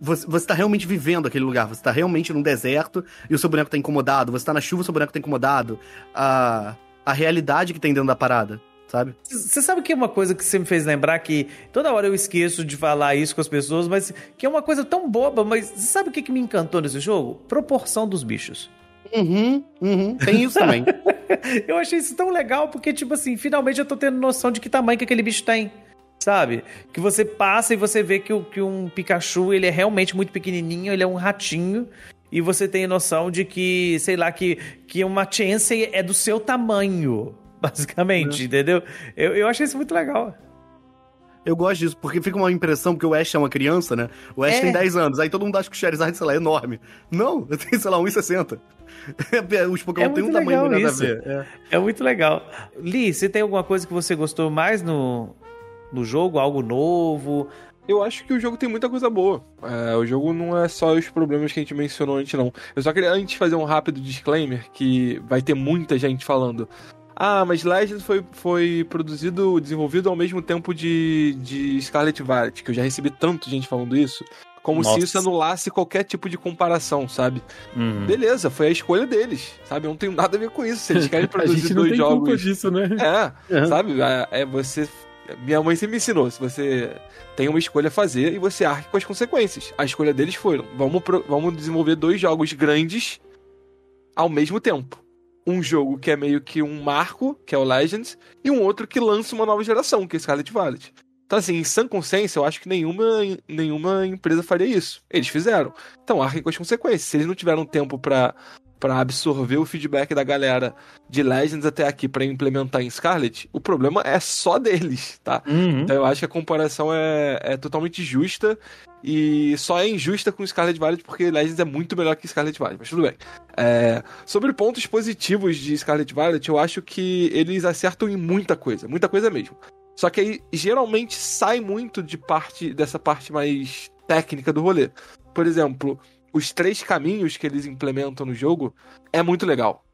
S2: você, você tá realmente vivendo aquele lugar, você tá realmente num deserto e o seu boneco tá incomodado, você tá na chuva e o seu boneco tá incomodado. A, a realidade que tem dentro da parada, sabe?
S1: Você sabe que é uma coisa que você me fez lembrar que toda hora eu esqueço de falar isso com as pessoas, mas que é uma coisa tão boba, mas você sabe o que, que me encantou nesse jogo? Proporção dos bichos.
S2: Uhum, uhum, tem isso também.
S1: eu achei isso tão legal porque, tipo assim, finalmente eu tô tendo noção de que tamanho que aquele bicho tem sabe? Que você passa e você vê que, o, que um Pikachu, ele é realmente muito pequenininho, ele é um ratinho, e você tem noção de que, sei lá, que, que uma Chansey é do seu tamanho, basicamente, uhum. entendeu? Eu, eu achei isso muito legal.
S2: Eu gosto disso, porque fica uma impressão, porque o Ash é uma criança, né? O Ash
S1: É.
S2: tem 10 anos, aí todo mundo acha que o Charizard, sei lá, é enorme. Não, tem, sei lá, 1,60. Os Pokémon
S1: É
S2: têm um tamanho nada a ver. É.
S1: É muito legal. Li, você tem alguma coisa que você gostou mais no, no jogo? Algo novo?
S7: Eu acho que o jogo tem muita coisa boa. É, o jogo não é só os problemas que a gente mencionou antes, não. Eu só queria antes fazer um rápido disclaimer que vai ter muita gente falando. Ah, mas Legends foi, foi produzido, desenvolvido ao mesmo tempo de, de Scarlet Violet, que eu já recebi tanto gente falando isso, como
S1: Nossa.
S7: se isso anulasse qualquer tipo de comparação, sabe?
S1: Uhum.
S7: Beleza, foi a escolha deles, sabe? Eu não tenho nada a ver com isso. Se eles querem
S3: A
S7: produzir
S3: gente não
S7: dois
S3: tem
S7: jogos.
S3: culpa disso, né?
S7: É,
S2: Uhum.
S7: sabe? É, é você. Minha mãe sempre me ensinou: se você tem uma escolha a fazer e você arque com as consequências. A escolha deles foram: vamos, pro- vamos desenvolver dois jogos grandes ao mesmo tempo. Um jogo que é meio que um marco, que é o Legends, e um outro que lança uma nova geração, que é Scarlet Violet. Então, assim, em sã consciência, eu acho que nenhuma, nenhuma empresa faria isso. Eles fizeram. Então, arquem com as consequências. Se eles não tiveram tempo pra para absorver o feedback da galera de Legends até aqui pra implementar em Scarlet, o problema é só deles, tá?
S1: Uhum.
S7: Então eu acho que a comparação é, é totalmente justa e só é injusta com Scarlet Violet porque Legends é muito melhor que Scarlet Violet, mas tudo bem. É, sobre pontos positivos de Scarlet Violet, eu acho que eles acertam em muita coisa, muita coisa mesmo. Só que aí geralmente sai muito de parte dessa parte mais técnica do rolê. Por exemplo, os três caminhos que eles implementam no jogo é muito legal.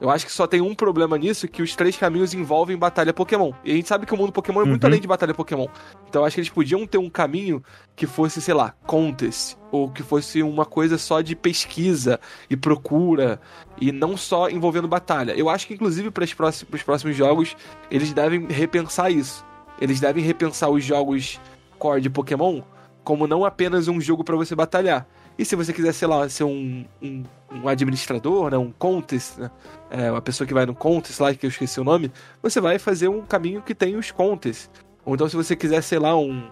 S7: Eu acho que só tem um problema nisso, que os três caminhos envolvem batalha Pokémon. E a gente sabe que o mundo Pokémon é muito
S1: Uhum.
S7: além de batalha Pokémon. Então eu acho que eles podiam ter um caminho que fosse, sei lá, contest, ou que fosse uma coisa só de pesquisa e procura, e não só envolvendo batalha. Eu acho que, inclusive, para os próximos, próximos jogos, eles devem repensar isso. Eles devem repensar os jogos core de Pokémon como não apenas um jogo para você batalhar. E se você quiser, sei lá, ser um, um, um administrador, né, um contest, né, é, uma pessoa que vai no contest lá, que eu esqueci o nome, você vai fazer um caminho que tem os contests. Ou então se você quiser, sei lá, um,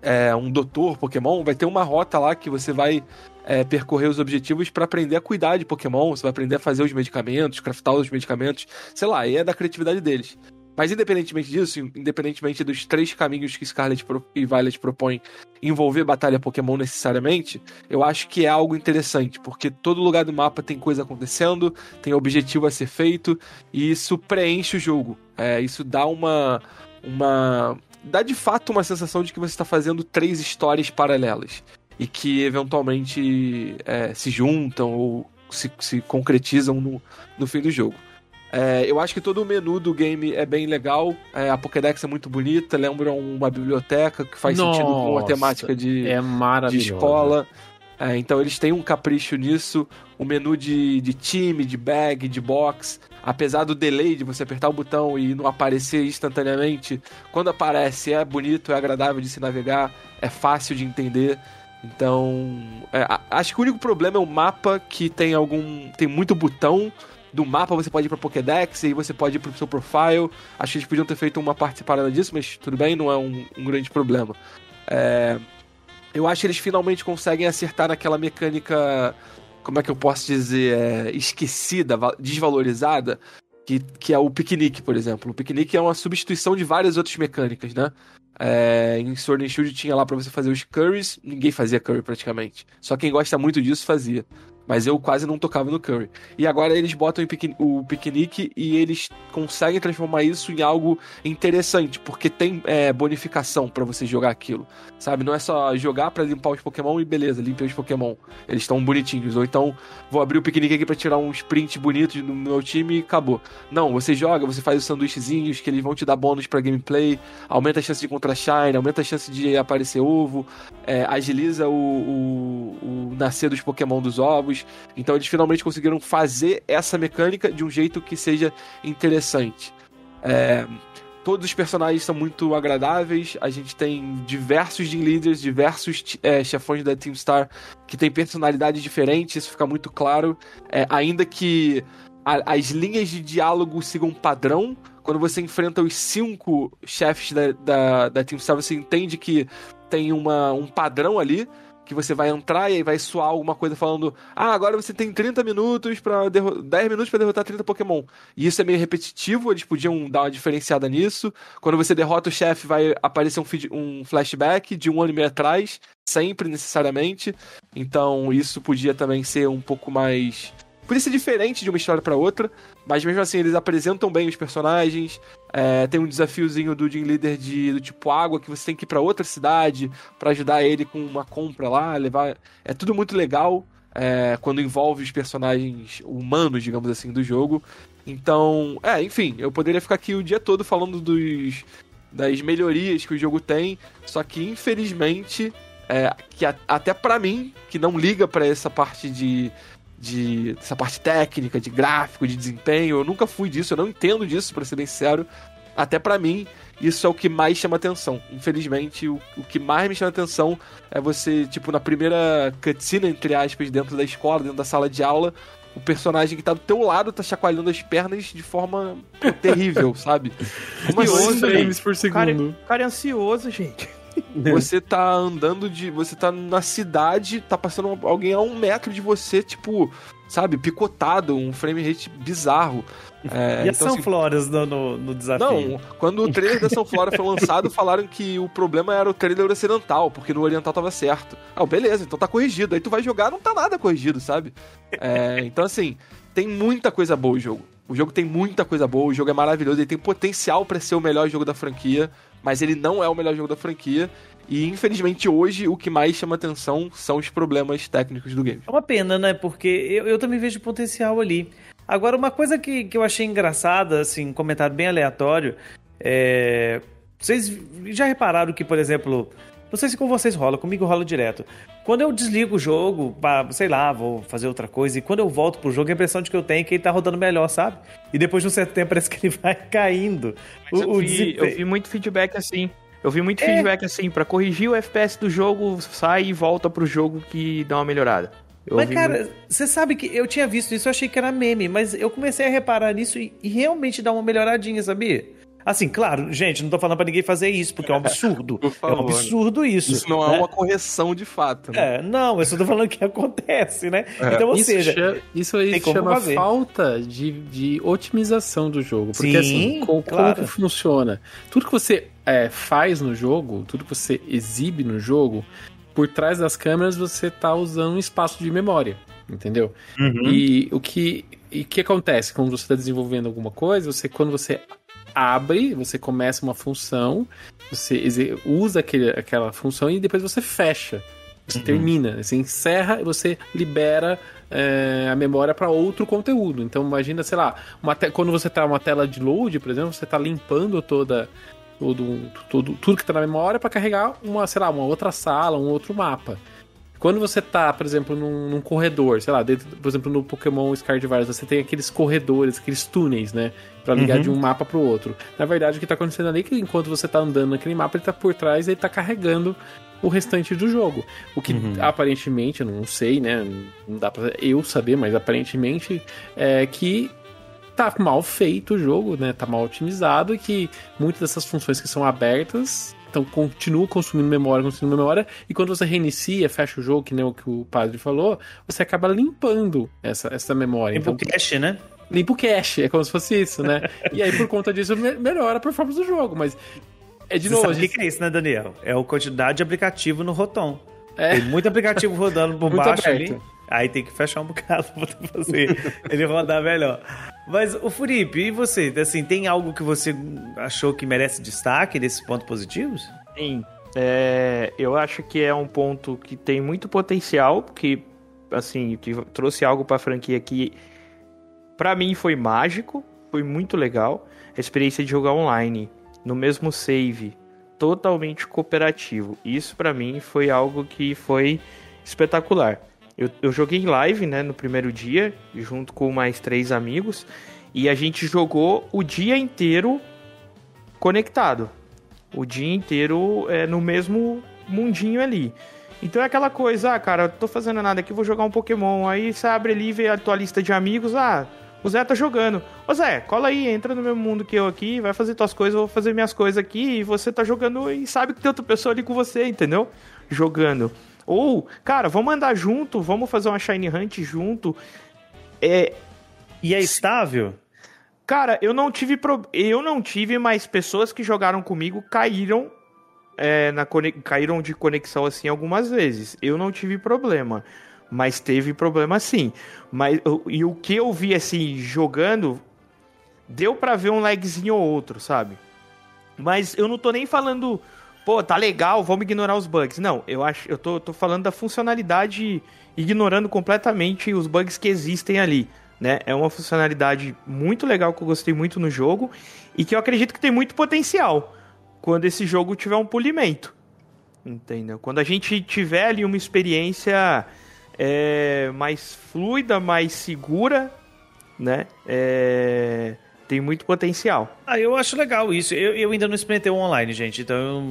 S7: é, um doutor Pokémon, vai ter uma rota lá que você vai é, percorrer os objetivos para aprender a cuidar de Pokémon, você vai aprender a fazer os medicamentos, craftar os medicamentos, sei lá, aí é da criatividade deles. Mas independentemente disso, independentemente dos três caminhos que Scarlet e Violet propõem envolver batalha Pokémon necessariamente, eu acho que é algo interessante, porque todo lugar do mapa tem coisa acontecendo, tem objetivo a ser feito, e isso preenche o jogo. É, isso dá uma. uma. dá de fato uma sensação de que você está fazendo três histórias paralelas. E que eventualmente é, se juntam ou se, se concretizam no, no fim do jogo. É, eu acho que todo o menu do game é bem legal. É, a Pokédex é muito bonita, lembra uma biblioteca que faz sentido com a
S3: Nossa,
S7: temática de,
S3: É
S7: de escola. É, então eles têm um capricho nisso. O menu de, de time, de bag, de box. Apesar do delay de você apertar o botão e não aparecer instantaneamente, quando aparece é bonito, é agradável de se navegar, é fácil de entender. Então, é, acho que o único problema é o mapa que tem algum. tem muito botão. Do mapa você pode ir pra Pokédex e aí você pode ir pro seu profile. Acho que eles podiam ter feito uma parte separada disso, mas tudo bem, não é um, um grande problema. É, eu acho que eles finalmente conseguem acertar naquela mecânica, como é que eu posso dizer, é, esquecida, va- desvalorizada, que, que é o piquenique, por exemplo. O piquenique é uma substituição de várias outras mecânicas, né? É, em Sword and Shield tinha lá pra você fazer os curries, ninguém fazia curry praticamente. Só quem gosta muito disso fazia. Mas eu quase não tocava no curry. E agora eles botam o piqueni- o piquenique e eles conseguem transformar isso em algo interessante, porque tem é, bonificação pra você jogar aquilo. Sabe? Não é só jogar pra limpar os Pokémon e beleza, limpei os Pokémon. Eles estão bonitinhos. Ou então, vou abrir o piquenique aqui pra tirar uns prints bonitos no meu time e acabou. Não, você joga, você faz os sanduíchezinhos que eles vão te dar bônus pra gameplay, aumenta a chance de encontrar Shine, aumenta a chance de aparecer ovo, é, agiliza o, o- o nascer dos Pokémon dos ovos. Então eles finalmente conseguiram fazer essa mecânica de um jeito que seja interessante. É, todos os personagens são muito agradáveis. A gente tem diversos Gym Leaders, diversos é, chefões da Team Star que têm personalidades diferentes, isso fica muito claro. É, ainda que a- as linhas de diálogo sigam um padrão, quando você enfrenta os cinco chefes da, da, da Team Star, você entende que tem uma, um padrão ali. Que você vai entrar e aí vai soar alguma coisa falando: "Ah, agora você tem 30 minutos para 10 minutos pra derrotar 30 Pokémon". E isso é meio repetitivo, eles podiam dar uma diferenciada nisso. Quando você derrota o chefe, vai aparecer um, feed- um flashback de um ano e meio atrás, sempre necessariamente. Então, isso podia também ser um pouco mais Podia ser diferente de uma história pra outra, mas mesmo assim eles apresentam bem os personagens. É, tem um desafiozinho do Team Leader de, do tipo água que você tem que ir pra outra cidade pra ajudar ele com uma compra lá, levar. É tudo muito legal é, quando envolve os personagens humanos, digamos assim, do jogo. Então, é, enfim, eu poderia ficar aqui o dia todo falando dos das melhorias que o jogo tem, só que infelizmente, é, que a- até pra mim, que não liga pra essa parte de de essa parte técnica, de gráfico, de desempenho. Eu nunca fui disso, eu não entendo disso, pra ser bem sincero. Até pra mim, isso é o que mais chama atenção. Infelizmente, o, o que mais me chama atenção é você, tipo, na primeira cutscene, entre aspas, dentro da escola, dentro da sala de aula, o personagem que tá do teu lado tá chacoalhando as pernas de forma terrível, sabe? Como
S3: Dois
S7: assim, velho?
S3: frames por
S4: O cara,
S3: segundo.
S4: o cara é ansioso, gente.
S7: Você tá andando de. Você tá na cidade, tá passando alguém a um metro de você, tipo, sabe, picotado, um frame rate bizarro. É,
S1: e a
S7: então,
S1: São
S7: assim,
S1: Flores no, no, no desafio?
S7: Não, quando o trailer da São Flora foi lançado, falaram que o problema era o trailer ocidental, porque no oriental tava certo. Ah, beleza, então tá corrigido. Aí tu vai jogar, não tá nada corrigido, sabe? É, então, assim, tem muita coisa boa o jogo. O jogo tem muita coisa boa, o jogo é maravilhoso, ele tem potencial pra ser o melhor jogo da franquia, mas ele não é o melhor jogo da franquia. E infelizmente hoje o que mais chama atenção são os problemas técnicos do game.
S1: É uma pena, né? Porque eu, eu também vejo potencial ali. Agora, uma coisa que, que eu achei engraçada, assim, um comentário bem aleatório, é. Vocês já repararam que, por exemplo, não sei se com vocês rola, comigo rola direto. Quando eu desligo o jogo, pra, sei lá, vou fazer outra coisa, e quando eu volto pro jogo, a impressão de que eu tenho é que ele tá rodando melhor, sabe? E depois de um certo tempo parece que ele vai caindo.
S4: Mas eu, vi, eu vi muito feedback assim. Eu vi muito
S1: É.
S4: feedback assim, pra corrigir o FPS do jogo, sai e volta pro jogo que dá uma melhorada. Eu
S1: Mas, cara,
S4: muito-
S1: você sabe que eu tinha visto isso, eu achei que era meme, mas eu comecei a reparar nisso e, e realmente dá uma melhoradinha, sabia? Assim, claro, gente, não tô falando pra ninguém fazer isso, porque é um absurdo. É um absurdo isso.
S7: Isso não é
S1: né?
S7: uma correção de fato, né?
S1: É, não, eu só tô falando que acontece, né? Então, ou
S3: isso,
S1: seja,
S3: isso aí
S1: como
S3: chama
S1: fazer.
S3: falta de, de otimização do jogo. Porque
S1: Sim,
S3: assim, co- como,
S1: claro.
S3: que funciona? Tudo que você é, faz no jogo, tudo que você exibe no jogo, por trás das câmeras você tá usando um espaço de memória. Entendeu?
S1: Uhum.
S3: E o que, e que acontece quando você está desenvolvendo alguma coisa? Você, quando você abre, você começa uma função, você usa aquele, aquela função e depois você fecha. Você termina, você encerra e você libera é, a memória para outro conteúdo. Então imagina, sei lá, te- quando você tá uma tela de load, por exemplo, você está limpando toda todo, todo, tudo que está na memória para carregar uma, sei lá, uma outra sala, um outro mapa. Quando você tá, por exemplo, num, num corredor, sei lá, dentro, por exemplo, no Pokémon Scarlet Violet, você tem aqueles corredores, aqueles túneis, né? Pra ligar
S1: Uhum.
S3: de um mapa pro outro. Na verdade, o que tá acontecendo ali é que enquanto você tá andando naquele mapa, ele tá por trás e ele tá carregando o restante do jogo. O que
S1: Uhum.
S3: aparentemente, eu não sei, né? Não dá pra eu saber, mas aparentemente é que tá mal feito o jogo, né? Tá mal otimizado e que muitas dessas funções que são abertas então continua consumindo memória, consumindo memória, e quando você reinicia, fecha o jogo, que nem o que o padre falou, você acaba limpando essa, essa memória.
S1: Tempo
S3: Então,
S1: cache, né?
S3: limpa o cache, é como se fosse isso, né? e aí, por conta disso, me- melhora a performance do jogo, mas é de
S1: Você
S3: novo.
S1: o
S3: gente-
S1: que é isso, né, Daniel? É a quantidade de aplicativo no Rotom.
S3: É.
S1: Tem muito aplicativo rodando por
S3: Muito
S1: baixo
S3: aberto.
S1: ali. Aí tem que fechar um bocado pra fazer ele rodar melhor. Mas, o Felipe, e você? Assim, tem algo que você achou que merece destaque desses pontos positivos?
S4: Sim, é, eu acho que é um ponto que tem muito potencial, que assim, que trouxe algo pra franquia que pra mim foi mágico, foi muito legal. A experiência de jogar online, no mesmo save, totalmente cooperativo. Isso pra mim foi algo que foi espetacular. Eu, eu joguei live, né, no primeiro dia, junto com mais três amigos, e a gente jogou o dia inteiro conectado o dia inteiro é, no mesmo mundinho ali. Então é aquela coisa, ah, cara, eu tô fazendo nada aqui, vou jogar um Pokémon. Aí você abre ali e vê a tua lista de amigos, ah, o Zé tá jogando. Ô Zé, cola aí, entra no mesmo mundo que eu aqui, vai fazer tuas coisas, eu vou fazer minhas coisas aqui, e você tá jogando e sabe que tem outra pessoa ali com você, entendeu? Jogando. Ou, cara, vamos andar junto, vamos fazer uma Shine Hunt junto. É,
S1: E é estável?
S4: Cara, eu não tive pro... eu não tive, mas pessoas que jogaram comigo caíram é, na cone... caíram de conexão assim algumas vezes. Eu não tive problema, mas teve problema sim. Mas e o que eu vi assim jogando deu pra ver um lagzinho ou outro, sabe? Mas eu não tô nem falando, pô, tá legal, vamos ignorar os bugs. Não, eu acho, eu tô, tô falando da funcionalidade ignorando completamente os bugs que existem ali, né? É uma funcionalidade muito legal que eu gostei muito no jogo e que eu acredito que tem muito potencial quando esse jogo tiver um polimento. Entendeu? Quando a gente tiver ali uma experiência é, mais fluida, mais segura, né? É, tem muito potencial.
S1: Ah, eu acho legal isso. Eu, eu ainda não experimentei o online, gente, então eu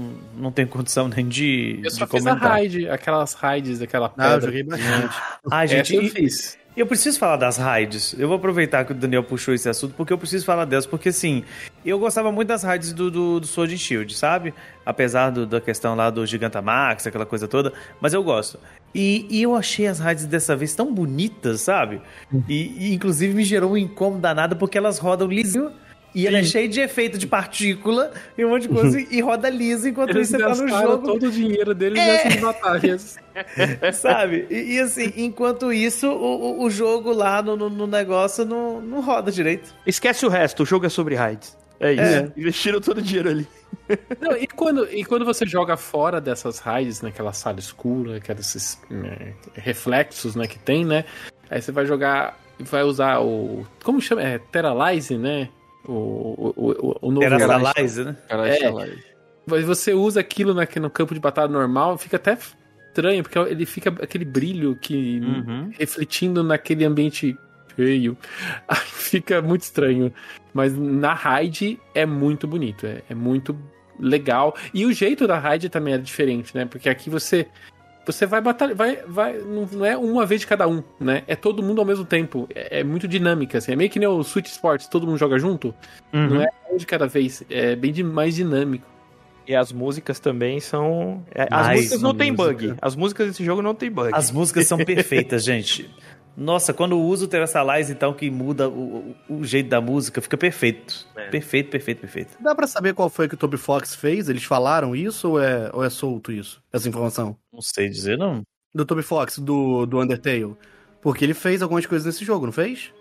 S1: não tenho condição nem de,
S3: Eu só
S1: de
S3: fiz a
S1: comentar.
S3: raid, aquelas raids daquela
S2: Ah, eu
S3: pedra.
S2: joguei bastante.
S1: Ah,
S3: Essa
S1: gente,
S3: eu
S1: e-
S3: fiz.
S1: Eu preciso falar das raids. Eu vou aproveitar que o Daniel puxou esse assunto, porque eu preciso falar delas. Porque, assim, eu gostava muito das raids do, do, do Sword and Shield, sabe? Apesar do- da questão lá do Gigantamax, aquela coisa toda. Mas eu gosto. E, e eu achei as raids dessa vez tão bonitas, sabe? E, e, inclusive, me gerou um incômodo danado, porque elas rodam lisinho. E ela é cheia de efeito de partícula e um monte de coisa. e roda liso enquanto
S3: Eles
S1: você tá no jogo.
S3: todo o dinheiro deles
S1: É.
S3: nessas batalhas.
S1: Sabe? E, e, assim, enquanto isso, o, o- o jogo lá no, no- no negócio não, não roda direito.
S4: Esquece o resto, o jogo é sobre raids. É isso.
S1: É.
S4: Investiram todo o dinheiro ali.
S3: Não, e, quando, e quando você joga fora dessas raids, naquela sala escura, aqueles né, reflexos né, que tem, né? Aí você vai jogar, vai usar o. Como chama? É Teralize, né? O, o, o, o novo.
S1: Terastalize, né?
S7: Cara,
S3: É. Mas Você usa aquilo na- no campo de batalha normal, fica até estranho, porque ele fica aquele brilho que
S1: Uhum.
S3: refletindo naquele ambiente feio. Aí fica muito estranho. Mas na raid é muito bonito, é, é muito legal. E o jeito da raid também era diferente, né? Porque aqui você você vai batalhar, vai, vai, não é uma vez de cada um, né? É todo mundo ao mesmo tempo. É, é muito dinâmica, assim. É meio que nem o Switch Sports, todo mundo joga junto. Não é um de cada vez, é bem de- mais dinâmico.
S4: E as músicas também são. é, as
S1: Mais
S4: músicas não tem
S1: música.
S4: bug. As músicas desse jogo não tem bug.
S1: As músicas são perfeitas, gente. Nossa, quando usa o Terastalize, então, que muda o, o- o jeito da música, fica perfeito. Perfeito, perfeito, perfeito.
S2: Dá pra saber qual foi que o Toby Fox fez? Eles falaram isso ou é, ou é solto isso? Essa informação?
S1: Não sei dizer, não.
S2: Do Toby Fox, do, do Undertale. Porque ele fez algumas coisas nesse jogo, não fez?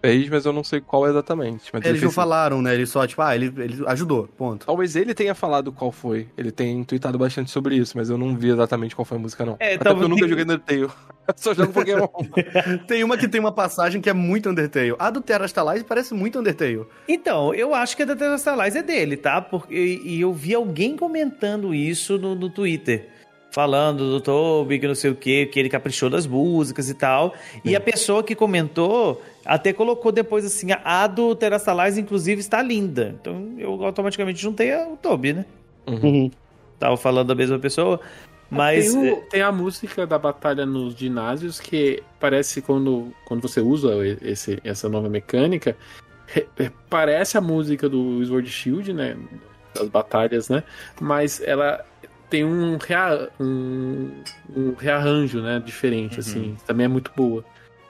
S7: Fez, mas eu não sei qual exatamente. Mas ele
S2: Eles não falaram, né? Eles só, tipo, ah, ele, ele ajudou, ponto.
S7: Talvez ele tenha falado qual foi. Ele tem tweetado bastante sobre isso, mas eu não vi exatamente qual foi a música, não.
S1: É,
S7: Até
S1: talvez
S7: porque eu nunca
S1: tem-
S7: joguei Undertale. Eu só jogo Pokémon.
S2: Tem uma que tem uma passagem que é muito Undertale. A do Terastalize parece muito Undertale.
S1: Então, eu acho que a da Terastalize é dele, tá? Porque, e eu vi alguém comentando isso no, no Twitter. Falando do Toby, que não sei o que, que ele caprichou das músicas e tal. E a pessoa que comentou até colocou depois assim: a do Terastalize, inclusive, está linda. Então eu automaticamente juntei a- o Toby, né?
S7: Uhum.
S1: Tava falando da mesma pessoa. Mas.
S3: tem,
S1: é,
S3: o- tem a música da batalha nos ginásios que parece quando, quando você usa esse, essa nova mecânica, re- re- parece a música do Sword Shield, né? Das batalhas, né? Mas ela tem um, rea, um, um rearranjo, né? Diferente, assim. Também é muito boa.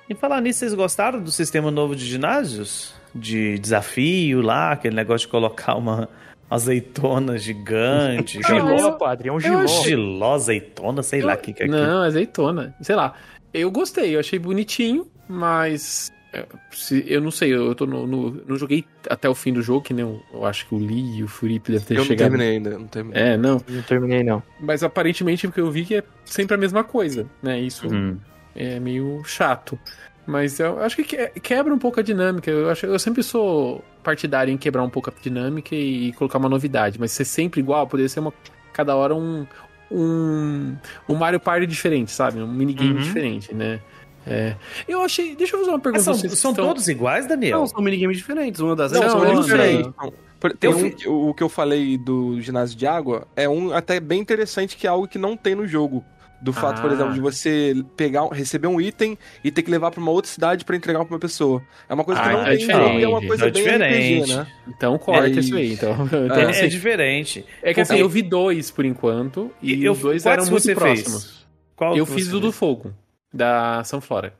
S1: E falar nisso, vocês gostaram do sistema novo de ginásios? De desafio lá, aquele negócio de colocar uma azeitona gigante. Giló,
S3: eu-
S4: padre, é um
S3: eu
S4: giló.
S3: achei-
S1: giló, azeitona, sei lá o que, que é aquilo.
S3: Não, azeitona. Sei lá. Eu gostei, eu achei bonitinho, mas. É, se- Eu não sei, eu tô no, no- não joguei até o fim do jogo, que nem eu, eu acho que o Lee e o Furipe devem ter
S7: Eu não
S3: chegado.
S7: terminei ainda, não terminei.
S3: É, não.
S4: Não terminei, não.
S3: Mas aparentemente o que eu vi que é sempre a mesma coisa, né? Isso
S1: Hum.
S3: é meio chato. Mas eu acho que que- quebra um pouco a dinâmica. Eu, acho, eu sempre sou partidário em quebrar um pouco a dinâmica e, colocar uma novidade. Mas ser sempre igual, poderia ser uma, cada hora um, um, um Mario Party diferente, sabe? Um minigame
S1: Uhum.
S3: diferente, né? É. Eu achei. Deixa eu fazer uma pergunta.
S1: Mas são,
S3: vocês
S1: são
S3: estão-
S1: todos iguais, Daniel?
S2: Não, são minigames diferentes. Uma das
S3: Não,
S2: vezes
S3: são
S2: são diferentes.
S7: Não. Por- Tem um, o que eu falei do ginásio de água é um até bem interessante que é algo que não tem no jogo. Do fato, por
S3: Ah.
S7: exemplo, de você pegar, receber um item e ter que levar pra uma outra cidade pra entregar pra uma pessoa. É uma coisa que
S3: Ah,
S7: não
S3: é
S7: tem jogo, e é uma coisa
S1: é
S7: bem
S1: diferente.
S7: RPG, né?
S3: Então corta
S7: É
S3: isso aí. Então, então
S1: É,
S3: não
S1: é diferente.
S3: É que assim,
S1: Porque-
S3: eu vi dois por enquanto, e
S1: Eu-
S3: os dois eram muito
S1: fez?
S3: próximos.
S1: Qual
S3: Eu fiz o do fogo, da Sunflora.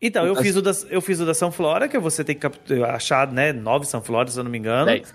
S1: Então, eu fiz, o da, eu fiz o da Sunflora, que você tem que achar, né, nove Sunfloras, se eu não me engano.
S3: 10.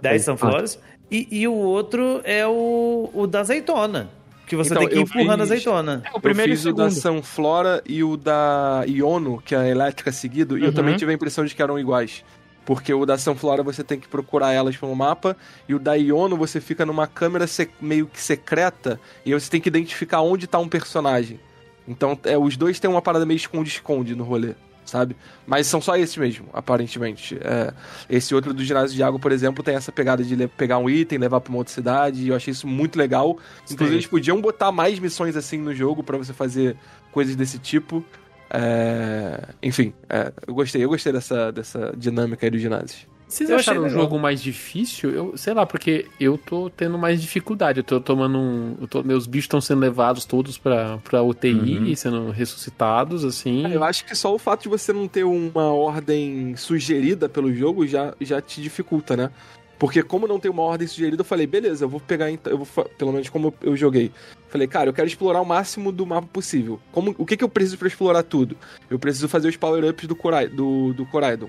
S1: 10 Sunfloras. E, e o outro é o, o da azeitona, que você
S7: Então,
S1: tem que ir empurrando a
S7: fiz-
S1: azeitona.
S4: É, o primeiro
S7: eu
S4: e
S7: fiz
S4: o
S7: o da. Sunflora e o da Iono, que é a elétrica seguido, e eu
S4: Uhum.
S7: também tive a impressão de que eram iguais. Porque o da Sunflora você tem que procurar elas pelo mapa, e o da Iono você fica numa câmera meio que secreta, e você tem que identificar onde tá um personagem. Então, é, os dois têm uma parada meio esconde-esconde no rolê, sabe? Mas são só esses mesmo, aparentemente. É, esse outro do ginásio de água, por exemplo, tem essa pegada de pegar um item, levar pra uma outra cidade, e eu achei isso muito legal. Inclusive, eles podiam botar mais missões assim no jogo pra você fazer coisas desse tipo. É, Enfim, é, eu gostei, eu gostei dessa, dessa dinâmica aí do ginásio.
S3: Vocês
S1: Eu
S3: acharam o
S1: legal.
S3: jogo mais difícil? Eu sei lá, porque eu tô tendo mais dificuldade. Eu tô tomando um. eu tô- meus bichos estão sendo levados todos pra, pra UTI
S1: Uhum.
S3: e sendo ressuscitados, assim.
S7: Eu acho que só o fato de você não ter uma ordem sugerida pelo jogo já, já te dificulta, né? Porque como não tem uma ordem sugerida, eu falei, beleza, eu vou pegar, então, eu vou, pelo menos como eu eu joguei. Falei, cara, eu quero explorar o máximo do mapa possível. Como, o que, que eu preciso pra explorar tudo? Eu preciso fazer os power-ups do, Korai, do, do Koraidon.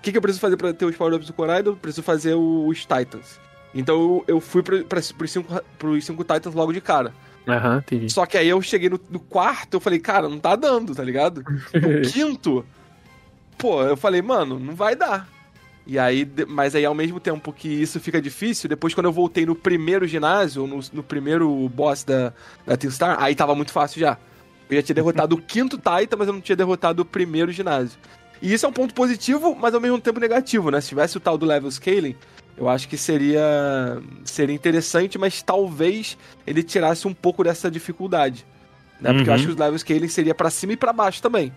S7: O que, que eu preciso fazer pra ter os power-ups do Koraidon? Eu preciso fazer os Titans. Então eu, eu fui pra, pra, pros, cinco, pros cinco Titans logo de cara.
S3: Aham, entendi.
S7: Só que aí eu cheguei no, no quarto, eu falei, cara, não tá dando, tá ligado? No quinto, pô, eu falei, mano, não vai dar. E aí, mas aí ao mesmo tempo que isso fica difícil, depois quando eu voltei no primeiro ginásio, no, no primeiro boss da, da Team Star, aí tava muito fácil já. Eu já tinha derrotado o quinto Titan, mas eu não tinha derrotado o primeiro ginásio. E isso é um ponto positivo, mas ao mesmo tempo negativo, né? Se tivesse o tal do level scaling, eu acho que seria seria interessante, mas talvez ele tirasse um pouco dessa dificuldade. Né? Porque eu
S1: Uhum.
S7: acho que os level scaling seria pra cima e pra baixo também.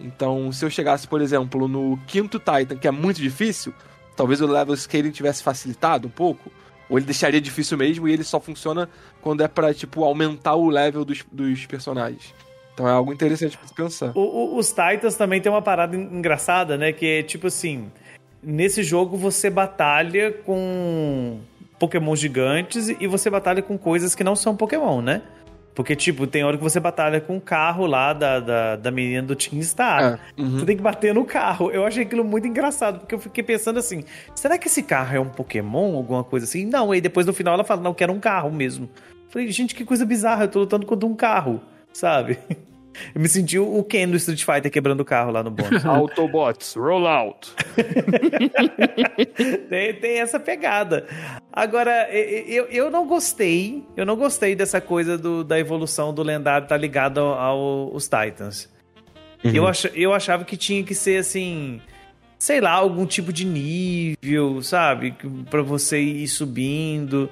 S7: Então, se eu chegasse, por exemplo, no quinto Titan, que é muito difícil, talvez o level scaling tivesse facilitado um pouco. Ou ele deixaria difícil mesmo e ele só funciona quando é pra, tipo, aumentar o level dos, dos personagens. Então é algo interessante pra se pensar.
S1: O- o- os Titans também tem uma parada en- engraçada, né? Que é tipo assim: nesse jogo você batalha com Pokémon gigantes e você batalha com coisas que não são Pokémon, né? Porque, tipo, tem hora que você batalha com o carro lá da, da, da menina do Team Star.
S7: É, uhum.
S1: Você tem que bater no carro. Eu achei aquilo muito engraçado, porque eu fiquei pensando assim: será que esse carro é um Pokémon, alguma coisa assim? Não, aí depois no final ela fala, não, que era um carro mesmo. Falei, gente, que coisa bizarra, eu tô lutando contra um carro, sabe? Eu me senti o Ken do Street Fighter quebrando o carro lá no bônus.
S4: Autobots, roll out.
S1: tem, tem essa pegada. Agora, eu, eu não gostei, eu não gostei dessa coisa do- da evolução do lendário tá ligado ao- ao- aos Titans. Eu, ach, eu achava que tinha que ser assim, sei lá, algum tipo de nível, sabe? Que- Pra você ir subindo.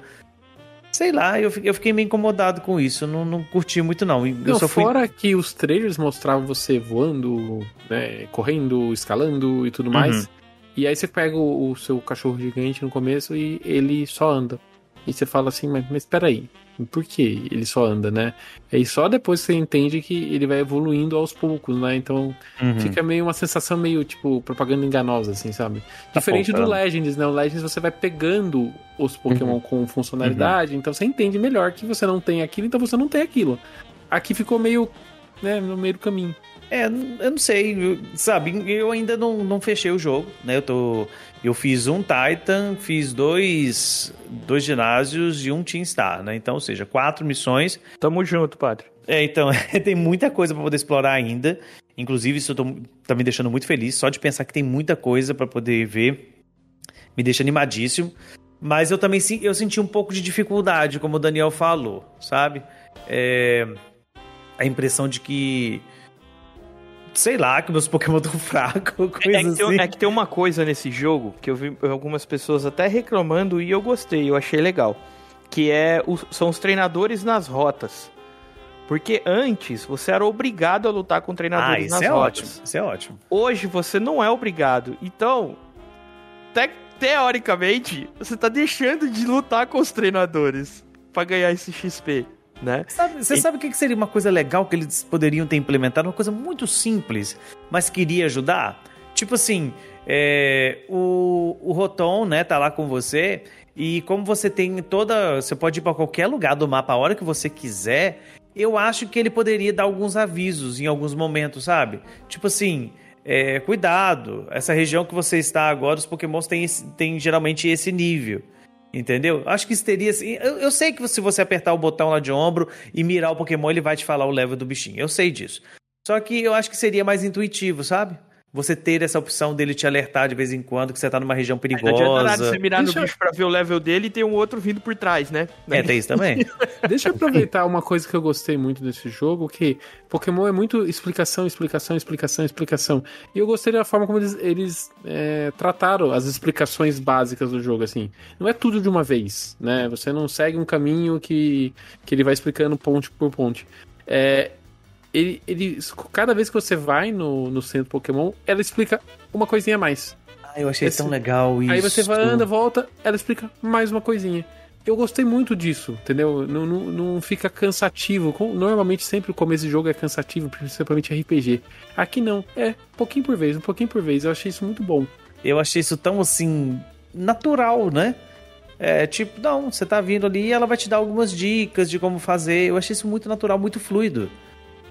S1: Sei lá, eu, eu fiquei meio incomodado com isso. Não, não curti muito, não. Eu
S3: Não,
S1: só fui.
S3: fora que os trailers mostravam você voando, né, correndo, escalando e tudo mais. E aí você pega o, o seu cachorro gigante no começo e ele só anda. E você fala assim, mas, mas peraí, por que ele só anda, né? E só depois você entende que ele vai evoluindo aos poucos, né? Então
S1: Uhum.
S3: fica meio uma sensação meio, tipo, propaganda enganosa, assim, sabe? Diferente do
S1: apontando.
S3: Legends, né? O Legends você vai pegando os Pokémon com funcionalidade, então você entende melhor que você não tem aquilo, então você não tem aquilo. Aqui ficou meio, né, no meio do caminho.
S1: É, eu não sei, sabe? Eu ainda não, não fechei o jogo, né? Eu tô. Eu fiz um Titan, fiz dois, dois ginásios e um Team Star, né? Então, ou seja, quatro missões.
S4: Tamo junto, padre.
S1: É, então, tem muita coisa pra poder explorar ainda. Inclusive, isso eu tô- tá me deixando muito feliz. Só de pensar que tem muita coisa pra poder ver, me deixa animadíssimo. Mas eu também sim- eu senti um pouco de dificuldade, como o Daniel falou, sabe? É, a impressão de que. Sei lá, que meus Pokémon estão fracos, coisa
S4: É que, tem,
S1: assim.
S4: é que tem uma coisa nesse jogo que eu vi algumas pessoas até reclamando e eu gostei, eu achei legal. Que é os- são os treinadores nas rotas. Porque antes você era obrigado a lutar com
S1: Ah,
S4: treinadores
S1: isso
S4: nas
S1: é
S4: rotas.
S1: ótimo. Isso é ótimo.
S4: Hoje você não é obrigado. Então, te- teoricamente, você tá deixando de lutar com os treinadores pra ganhar esse XP, né?
S1: Sabe- Você
S4: E-
S1: sabe o que que seria uma coisa legal que eles poderiam ter implementado? Uma coisa muito simples, mas queria ajudar? Tipo assim, é, o, o Rotom, né, tá lá com você, e como você tem toda. Você pode ir pra qualquer lugar do mapa a hora que você quiser, eu acho que ele poderia dar alguns avisos em alguns momentos, sabe? Tipo assim, é, cuidado, essa região que você está agora, os pokémons têm, têm geralmente esse nível. Entendeu? Acho que isso teria. assim, Eu, eu sei que se você apertar o botão lá de ombro e mirar o Pokémon, ele vai te falar o level do bichinho. Eu sei disso. Só que eu acho que seria mais intuitivo, sabe? Você ter essa opção dele te alertar de vez em quando que você tá numa região
S4: Não adianta nada
S1: perigosa.
S4: você mirar
S3: Deixa
S4: no bicho pra ver o level dele e tem um outro vindo por trás, né?
S1: É, tem isso também.
S3: Deixa eu aproveitar uma coisa que eu gostei muito desse jogo, que Pokémon é muito explicação, explicação, explicação, explicação. E eu gostei da forma como eles, eles é, trataram as explicações básicas do jogo, assim. Não é tudo de uma vez, né? Você não segue um caminho que, que ele vai explicando ponte por ponte. É, ele, ele, cada vez que você vai no, no centro Pokémon, ela explica uma coisinha a mais.
S1: Ah, eu achei
S3: Esse-
S1: tão legal isso.
S3: Aí você vai, anda, volta, ela explica mais uma coisinha. Eu gostei muito disso, entendeu? Não, não, não fica cansativo. Normalmente sempre o começo de jogo é cansativo, principalmente RPG. Aqui não, é um pouquinho por vez, um pouquinho por vez. Eu achei isso muito bom.
S1: Eu achei isso tão assim. natural, né? É tipo, não, você tá vindo ali e ela vai te dar algumas dicas de como fazer. Eu achei isso muito natural, muito fluido.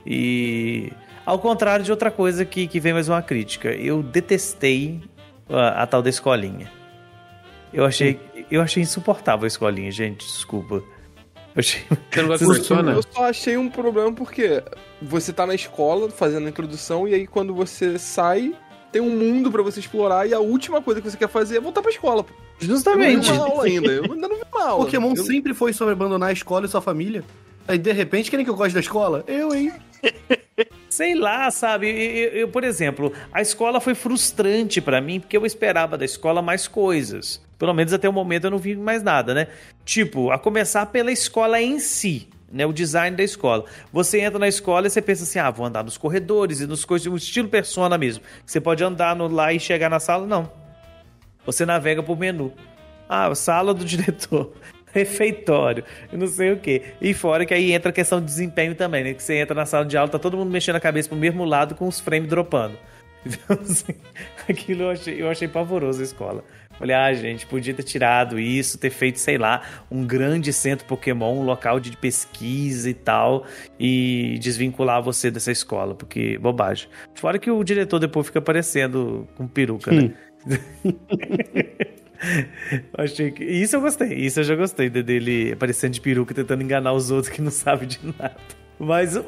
S1: E. Ao contrário de outra coisa que, que vem mais uma crítica, eu detestei a, a tal da escolinha. Eu achei, eu achei insuportável a escolinha, gente, desculpa. Eu achei.
S3: Você não gosta de
S1: Vocês-
S3: Persona?
S7: Eu só achei um problema porque você tá na escola fazendo a introdução e aí quando você sai, tem um mundo pra você explorar e a última coisa que você quer fazer é voltar pra escola. pô. Eu não
S1: Justamente.
S7: vi uma aula ainda. Eu ainda não vi uma aula.
S2: Pokémon
S7: Eu-
S2: sempre foi sobre abandonar a escola e sua família. Aí, de repente, querem que eu goste da escola? Eu, hein?
S1: Sei lá, sabe? Eu, eu- por exemplo, a escola foi frustrante pra mim porque eu esperava da escola mais coisas. Pelo menos até o momento eu não vi mais nada, né? Tipo, a começar pela escola em si. Né, o design da escola. Você entra na escola e você pensa assim: ah, vou andar nos corredores e nos coisas, um estilo persona mesmo. Você pode andar no, lá e chegar na sala, não. Você navega por menu. Ah, sala do diretor. Refeitório, não sei o que. E fora que aí entra a questão de desempenho também, né? Que você entra na sala de aula, tá todo mundo mexendo a cabeça pro mesmo lado com os frames dropando. Então, assim, aquilo eu achei, eu achei pavoroso a escola. Falei, ah, gente, podia ter tirado isso, ter feito, sei lá, um grande centro Pokémon, um local de pesquisa e tal, e desvincular você dessa escola, porque bobagem. Fora que o diretor depois fica aparecendo com peruca, né? Achei que. Isso eu gostei. Isso eu já gostei de- dele aparecendo de peruca tentando enganar os outros que não sabem de nada. Mas o,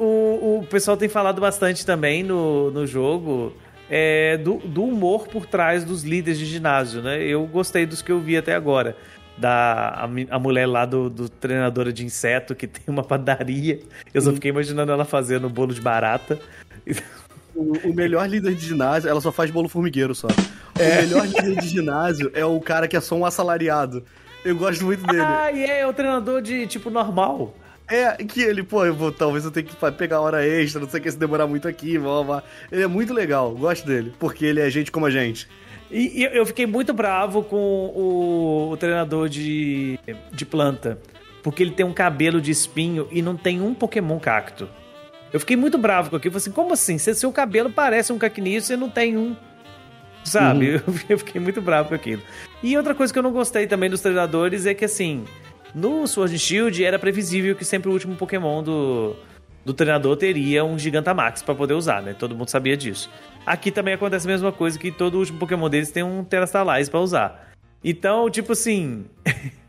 S1: o pessoal tem falado bastante também no, no jogo é, do, do humor por trás dos líderes de ginásio, né? Eu gostei dos que eu vi até agora. Da a, a mulher lá do, do treinadora de inseto que tem uma padaria. Eu só fiquei imaginando ela fazendo bolo de barata.
S2: O, o melhor líder de ginásio, ela só faz bolo formigueiro só. O melhor líder de ginásio é o cara que é só um assalariado. Eu gosto muito dele.
S1: Ah, e é o treinador de tipo normal.
S2: É, que ele, pô, eu vou, talvez eu tenha que pegar hora extra, não sei o que, se demorar muito aqui, blá, blá. Ele é muito legal, gosto dele, porque ele é gente como a gente.
S1: E, e eu fiquei muito bravo com o, o treinador de, de planta. Porque ele tem um cabelo de espinho e não tem um Pokémon cacto. Eu fiquei muito bravo com aquilo. Eu falei assim, como assim? Se seu cabelo parece um cacninho, você não tem um. Sabe? Eu, eu fiquei muito bravo com aquilo. E outra coisa que eu não gostei também dos treinadores é que, assim, no Sword and Shield era previsível que sempre o último Pokémon do, do treinador teria um Gigantamax pra poder usar, né? Todo mundo sabia disso. Aqui também acontece a mesma coisa, que todo último Pokémon deles tem um Terastalize pra usar. Então, tipo assim...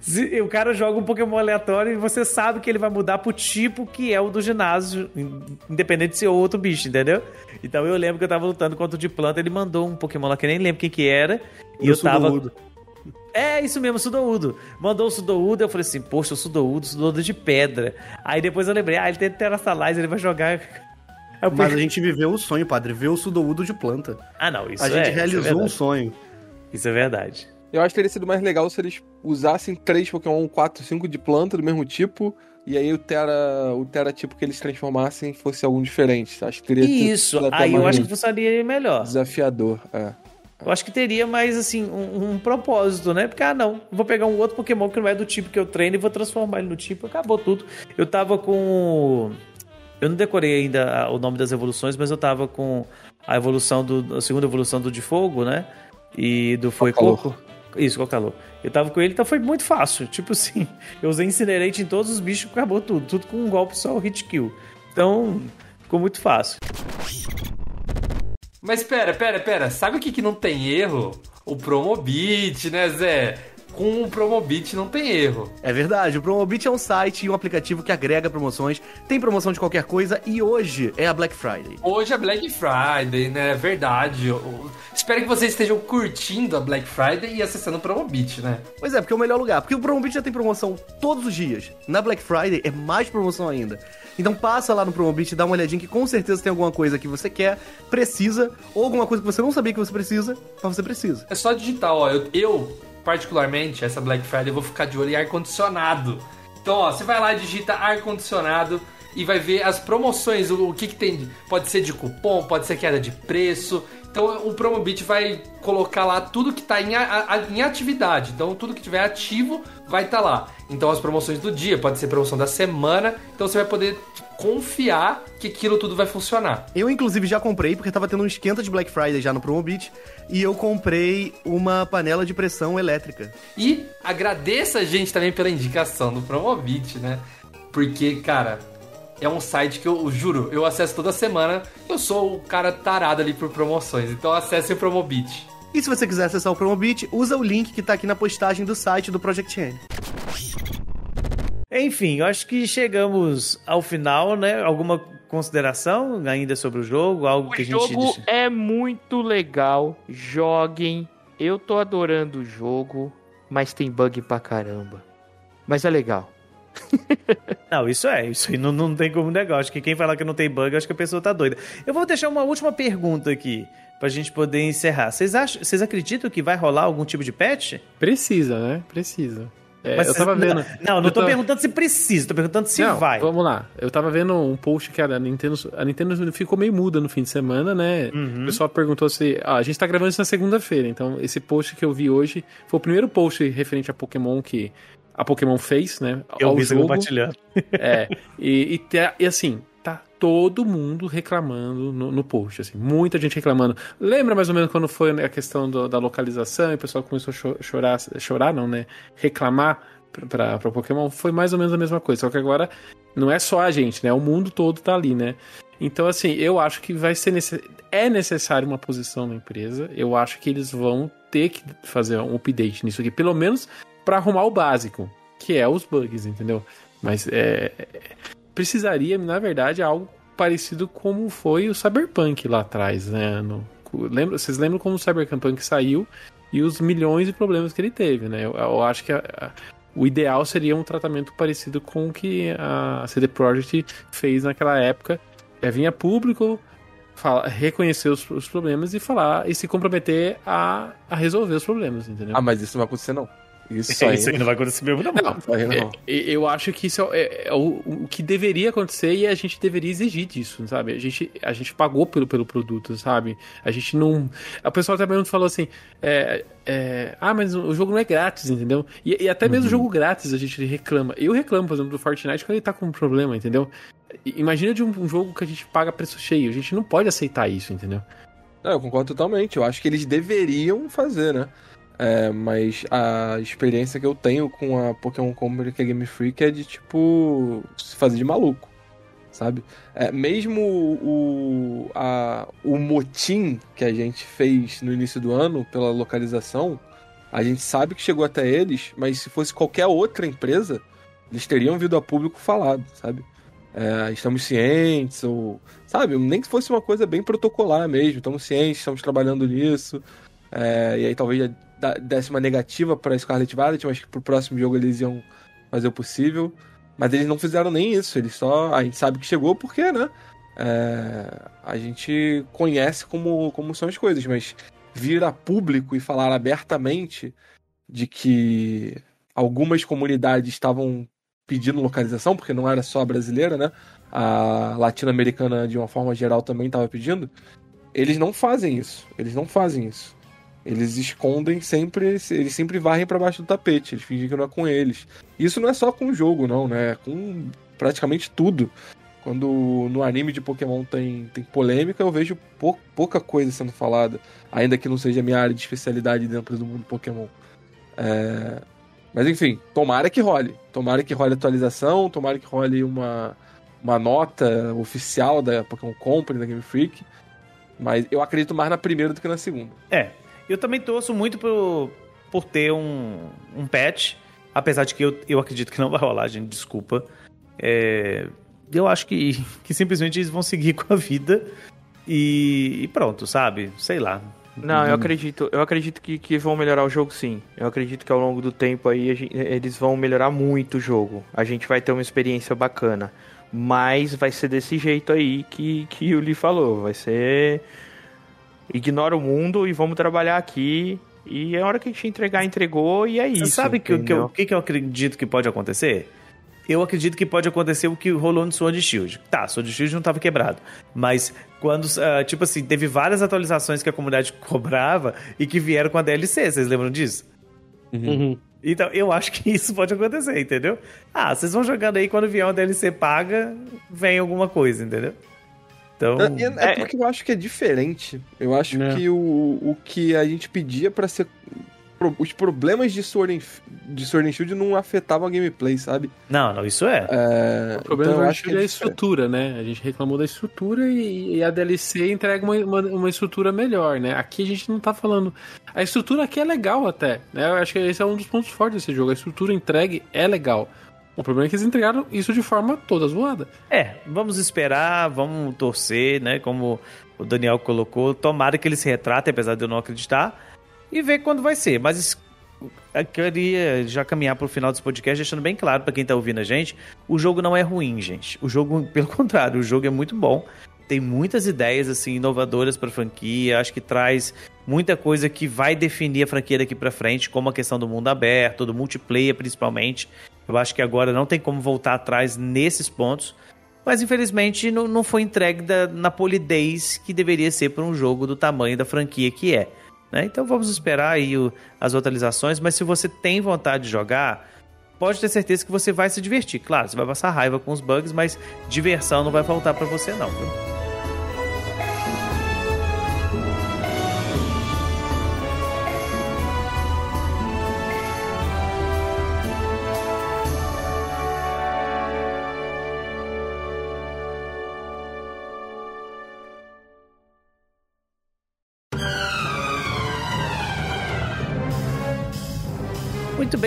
S1: se o cara joga um Pokémon aleatório e você sabe que ele vai mudar pro tipo que é o do ginásio, in- independente de ser outro bicho, entendeu? Então eu lembro que eu tava lutando contra o de planta, ele mandou um Pokémon lá que eu nem lembro quem que era. E eu tava...
S2: Sudoudo.
S1: É, isso mesmo, Sudoudo. Mandou o Sudoudo, eu falei assim, poxa, o Sudoudo, Sudoudo de pedra. Aí depois eu lembrei, ah, ele tem Terastalize, ele vai jogar... Eu
S2: Mas a gente viveu o sonho, padre, ver o Sudoudo de planta.
S1: Ah, não, isso
S2: a
S1: é...
S2: gente
S1: isso é
S2: realizou um
S1: verdade.
S2: sonho.
S1: Isso é verdade.
S7: Eu acho que teria sido mais legal se eles usassem três Pokémon 4, 5 de planta do mesmo tipo. E aí o Terra, o Terra tipo que eles transformassem fosse algum diferente. Acho que teria
S1: Isso, aí eu acho que funcionaria melhor.
S7: desafiador. É.
S1: Eu acho que teria mais, assim, um, um propósito, né? Porque, ah, não, vou pegar um outro Pokémon que não é do tipo que eu treino e vou transformar ele no tipo. Acabou tudo. Eu tava com. Eu não decorei ainda o nome das evoluções, mas eu tava com a evolução do. A segunda evolução do de fogo, né? E do Foi. Coco. Isso, Cocalô. Eu tava com ele, então foi muito fácil. Tipo assim, eu usei Incinerate em todos os bichos, acabou tudo. Tudo com um golpe só, o hit kill. Então, ficou muito fácil.
S5: Mas pera, pera, pera. Sabe o que, que não tem erro? O Promobit, né, Zé? Com o Promobit não tem erro.
S2: É verdade, o Promobit é um site e um aplicativo que agrega promoções, tem promoção de qualquer coisa e hoje é a Black Friday.
S5: Hoje é Black Friday, né? É verdade. Eu- eu espero que vocês estejam curtindo a Black Friday e acessando o Promobit, né?
S2: Pois é, porque é o melhor lugar, porque o Promobit já tem promoção todos os dias. Na Black Friday é mais promoção ainda. Então passa lá no Promobit, dá uma olhadinha que com certeza tem alguma coisa que você quer, precisa, ou alguma coisa que você não sabia que você precisa, mas você precisa.
S5: É só digitar, ó. Eu, eu, particularmente, essa Black Friday, eu vou ficar de olho em ar-condicionado. Então, ó, você vai lá, digita ar-condicionado e vai ver as promoções, o, o que, que tem. Pode ser de cupom, pode ser queda de preço. Então, o Promobit vai colocar lá tudo que está em, em atividade. Então, tudo que tiver ativo vai estar lá. Então, as promoções do dia, pode ser promoção da semana. Então, você vai poder confiar que aquilo tudo vai funcionar.
S2: Eu, inclusive, já comprei, porque tava tendo um esquenta de Black Friday já no Promobit, e eu comprei uma panela de pressão elétrica.
S5: E agradeça a gente também pela indicação do Promobit, né? Porque, cara, é um site que eu juro, eu acesso toda semana. Eu sou o cara tarado ali por promoções. Então acesse o Promobit.
S2: E se você quiser acessar o Promobit, usa o link que tá aqui na postagem do site do Project N.
S1: Enfim, eu acho que chegamos ao final, né? Alguma consideração ainda sobre o jogo? Algo
S4: O
S1: que a gente.
S4: jogo é muito legal. Joguem. Eu tô adorando o jogo, mas tem bug pra caramba. Mas é legal.
S1: Não, isso é, isso aí não, não tem como negar. Acho que quem falar que não tem bug, acho que a pessoa tá doida. Eu vou deixar uma última pergunta aqui, pra gente poder encerrar. Vocês acham, vocês acreditam que vai rolar algum tipo de patch?
S3: Precisa, né? Precisa. É,
S1: Mas
S3: eu tava vendo.
S1: Não, não
S3: eu
S1: tô
S3: tava-
S1: perguntando se precisa, tô perguntando se
S3: Não,
S1: vai.
S3: Vamos lá. Eu tava vendo um post que a Nintendo, a Nintendo ficou meio muda no fim de semana, né?
S1: Uhum.
S3: O pessoal perguntou se. Ah, a gente tá gravando isso na segunda-feira, então esse post que eu vi hoje foi o primeiro post referente a Pokémon que a Pokémon fez, né?
S1: Eu vi
S3: jogo.
S1: compartilhando.
S3: É, e, e, tá- e assim, tá todo mundo reclamando no, no post, assim, muita gente reclamando. Lembra mais ou menos quando foi a questão do- da localização e o pessoal começou a cho- chorar, chorar não, né? Reclamar pra, pra Pokémon? Foi mais ou menos a mesma coisa, só que agora não é só a gente, né? O mundo todo tá ali, né? Então, assim, eu acho que vai ser necess... é necessário uma posição na empresa. Eu acho que eles vão ter que fazer um update nisso aqui, pelo menos pra arrumar o básico, que é os bugs, entendeu? Mas é, precisaria, na verdade, algo parecido como foi o Cyberpunk lá atrás, né? No, lembra, vocês lembram como o Cyberpunk saiu e os milhões de problemas que ele teve, né? Eu, eu acho que a- a- o ideal seria um tratamento parecido com o que a CD Projekt fez naquela época. É, vinha público, fala- reconhecer os, os problemas e falar e se comprometer a, a resolver os problemas, entendeu?
S7: Ah, mas isso não vai acontecer, não. Isso
S1: É,
S7: aí.
S1: isso aí não vai acontecer mesmo, não.
S3: Não,
S7: não.
S3: É, eu acho que isso é, é o, o que deveria acontecer e a gente deveria exigir disso, sabe? A gente, a gente pagou pelo, pelo produto, sabe? A gente não. O pessoal também falou assim: é, é, ah, mas o jogo não é grátis, entendeu? E, e até mesmo o jogo grátis a gente reclama. Eu reclamo, por exemplo, do Fortnite quando ele tá com um problema, entendeu? Imagina de um, um jogo que a gente paga preço cheio. A gente não pode aceitar isso, entendeu?
S7: Não, eu concordo totalmente. Eu acho que eles deveriam fazer, né? É, mas a experiência que eu tenho com a Pokémon Company que é Game Freak é de, tipo, se fazer de maluco, sabe? É, mesmo o, a, o motim que a gente fez no início do ano pela localização, a gente sabe que chegou até eles, mas se fosse qualquer outra empresa, eles teriam vindo a público falado, sabe? É, estamos cientes, ou. Sabe? Nem que fosse uma coisa bem protocolar mesmo. Estamos cientes, estamos trabalhando nisso. É, e aí talvez desse uma negativa para Scarlet Violet, mas que pro próximo jogo eles iam fazer o possível. Mas eles não fizeram nem isso. Eles só. A gente sabe que chegou porque, né? É, a gente conhece como, como são as coisas, mas vir a público e falar abertamente de que algumas comunidades estavam pedindo localização, porque não era só a brasileira, né? A latino-americana, de uma forma geral, também estava pedindo. Eles não fazem isso. Eles não fazem isso. Eles escondem sempre, eles sempre varrem para baixo do tapete. Eles fingem que não é com eles. Isso não é só com o jogo, não, né? É com praticamente tudo. Quando no anime de Pokémon tem, tem polêmica, eu vejo pou- pouca coisa sendo falada. Ainda que não seja a minha área de especialidade dentro do mundo Pokémon. É, Mas enfim, tomara que role. Tomara que role atualização, tomara que role uma, uma nota oficial da Pokémon Company, da Game Freak. Mas eu acredito mais na primeira do que na segunda.
S1: É, eu também torço muito por, por ter um, um patch, apesar de que eu, eu acredito que não vai rolar, gente, desculpa. É, eu acho que, que simplesmente eles vão seguir com a vida e, e pronto, sabe? Sei lá.
S4: Não, eu acredito, eu acredito que, que vão melhorar o jogo sim. Eu acredito que ao longo do tempo aí gente- eles vão melhorar muito o jogo. A gente vai ter uma experiência bacana. Mas vai ser desse jeito aí que, que o Lee falou. Vai ser. Ignora o mundo e vamos trabalhar aqui. E a hora que a gente entregar, entregou e é isso.
S1: Você sabe que, o que, eu-
S4: entendeu?
S1: o que, que eu acredito que pode acontecer? Eu acredito que pode acontecer o que rolou no Sword Shield. Tá, Sword Shield não tava quebrado. Mas quando, ah, tipo assim, teve várias atualizações que a comunidade cobrava e que vieram com a DLC, vocês lembram disso? Então, eu acho que isso pode acontecer, entendeu? Ah, vocês vão jogando aí, quando vier uma DLC paga, vem alguma coisa, entendeu? Então,
S7: É, é porque eu acho que é diferente. Eu acho
S3: É.
S7: que o, o que a gente pedia pra ser. Os problemas de Sword and, de Sword and Shield não afetavam a gameplay, sabe?
S1: não, não, isso é.
S7: É,
S3: O problema
S7: então
S3: do
S7: eu
S3: Shield é a
S7: é diferente.
S3: estrutura, né? A gente reclamou da estrutura e, e a DLC entrega uma, uma, uma estrutura melhor, né? Aqui a gente não tá falando. A estrutura aqui é legal até, né? Eu acho que esse é um dos pontos fortes desse jogo. A estrutura entregue é legal. O problema é que eles entregaram isso de forma toda zoada.
S1: É, vamos esperar, vamos torcer, né? Como o Daniel colocou, tomara que ele se retrate, apesar de eu não acreditar, e ver quando vai ser. Mas eu queria já caminhar pro final desse podcast, deixando bem claro pra quem tá ouvindo a gente, o jogo não é ruim, gente. O jogo, pelo contrário, o jogo é muito bom. Tem muitas ideias assim inovadoras pra franquia, acho que traz muita coisa que vai definir a franquia daqui pra frente, como a questão do mundo aberto, do multiplayer principalmente. Eu acho que agora não tem como voltar atrás nesses pontos. Mas infelizmente não, não foi entregue da- na polidez que deveria ser para um jogo do tamanho da franquia que é. né? Então vamos esperar aí o- as atualizações. Mas se você tem vontade de jogar, pode ter certeza que você vai se divertir. Claro, você vai passar raiva com os bugs, mas diversão não vai faltar para você não. Viu?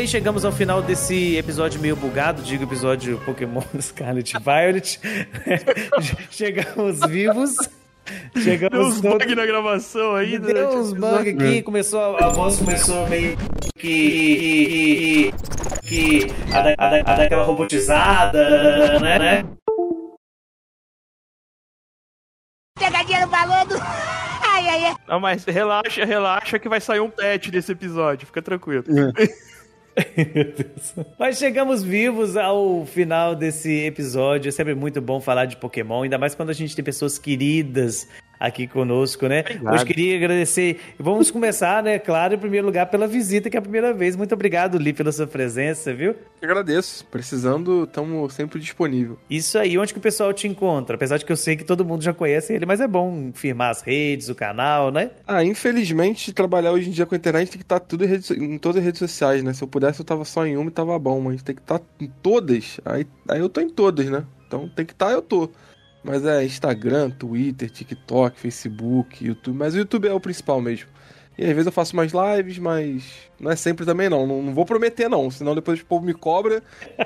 S1: Bem, chegamos ao final desse episódio meio bugado, digo episódio Pokémon Scarlet e Violet. chegamos vivos. Chegamos
S4: Deu uns
S1: todos-
S4: bug na gravação aí.
S1: Deu
S4: durante o
S1: uns bug aqui, começou a, a voz começou meio que que, que a, da- a, da- a daquela robotizada, né? né?
S6: Pegadinha no balão do... Ai, ai, ai.
S4: Não, mas relaxa, relaxa que vai sair um patch desse episódio, fica tranquilo.
S1: Mas chegamos vivos ao final desse episódio. É sempre muito bom falar de Pokémon, ainda mais quando a gente tem pessoas queridas aqui conosco, né?
S4: Obrigado.
S1: Hoje queria agradecer. Vamos começar, né? Claro, em primeiro lugar, pela visita, que é a primeira vez. Muito obrigado, Li, pela sua presença, viu?
S7: Eu agradeço. Precisando, estamos sempre disponível.
S1: Isso aí, onde que o pessoal te encontra? Apesar de que eu sei que todo mundo já conhece ele, mas é bom firmar as redes, o canal, né?
S7: Ah, infelizmente, trabalhar hoje em dia com a internet tem que estar tudo em, redes- em todas as redes sociais, né? Se eu pudesse, eu tava só em uma e tava bom, mas tem que estar em todas. Aí, aí eu tô em todas, né? Então tem que estar, eu tô. Mas é Instagram, Twitter, TikTok, Facebook, YouTube. Mas o YouTube é o principal mesmo. E às vezes eu faço mais lives, mas não é sempre também não. Não, não vou prometer não, senão depois o povo me cobra.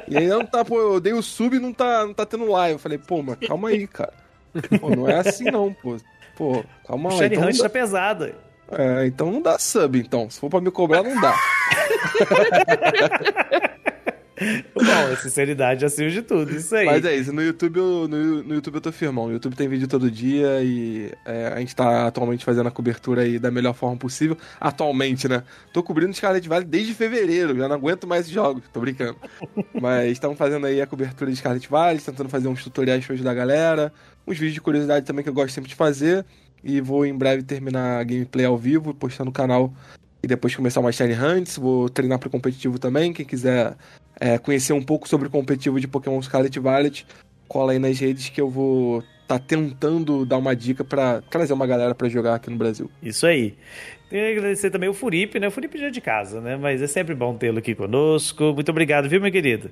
S7: E aí não tá, pô, eu dei o sub e não tá, não tá tendo live. Eu falei, pô, mas calma aí, cara. Pô, não é assim não, pô. Pô, calma
S1: O
S7: lá.
S1: Shiny
S7: então
S1: Hunt
S7: dá-
S1: tá pesado.
S7: é, então não dá sub, então. Se for pra me cobrar, não dá.
S1: Bom, sinceridade acima de tudo, isso aí.
S7: Mas é isso, no YouTube, eu, no, no YouTube eu tô firmão. O YouTube tem vídeo todo dia e é, a gente tá atualmente fazendo a cobertura aí da melhor forma possível. Atualmente, né? Tô cobrindo Scarlet Valley desde fevereiro, já não aguento mais esses jogos, tô brincando. Mas estamos fazendo aí a cobertura de Scarlet Valley, tentando fazer uns tutoriais pra ajudar a galera, uns vídeos de curiosidade também que eu gosto sempre de fazer. E vou em breve terminar a gameplay ao vivo, postar no canal e depois começar uma Shiny Hunts. Vou treinar pro competitivo também. Quem quiser é, conhecer um pouco sobre o competitivo de Pokémon Scarlet Violet, cola aí nas redes que eu vou tá tentando dar uma dica pra trazer uma galera pra jogar aqui no Brasil.
S1: Isso aí. Tenho que agradecer também o Furipe, né? O Furipe já é de casa, né? Mas é sempre bom tê-lo aqui conosco. Muito obrigado, viu, meu querido?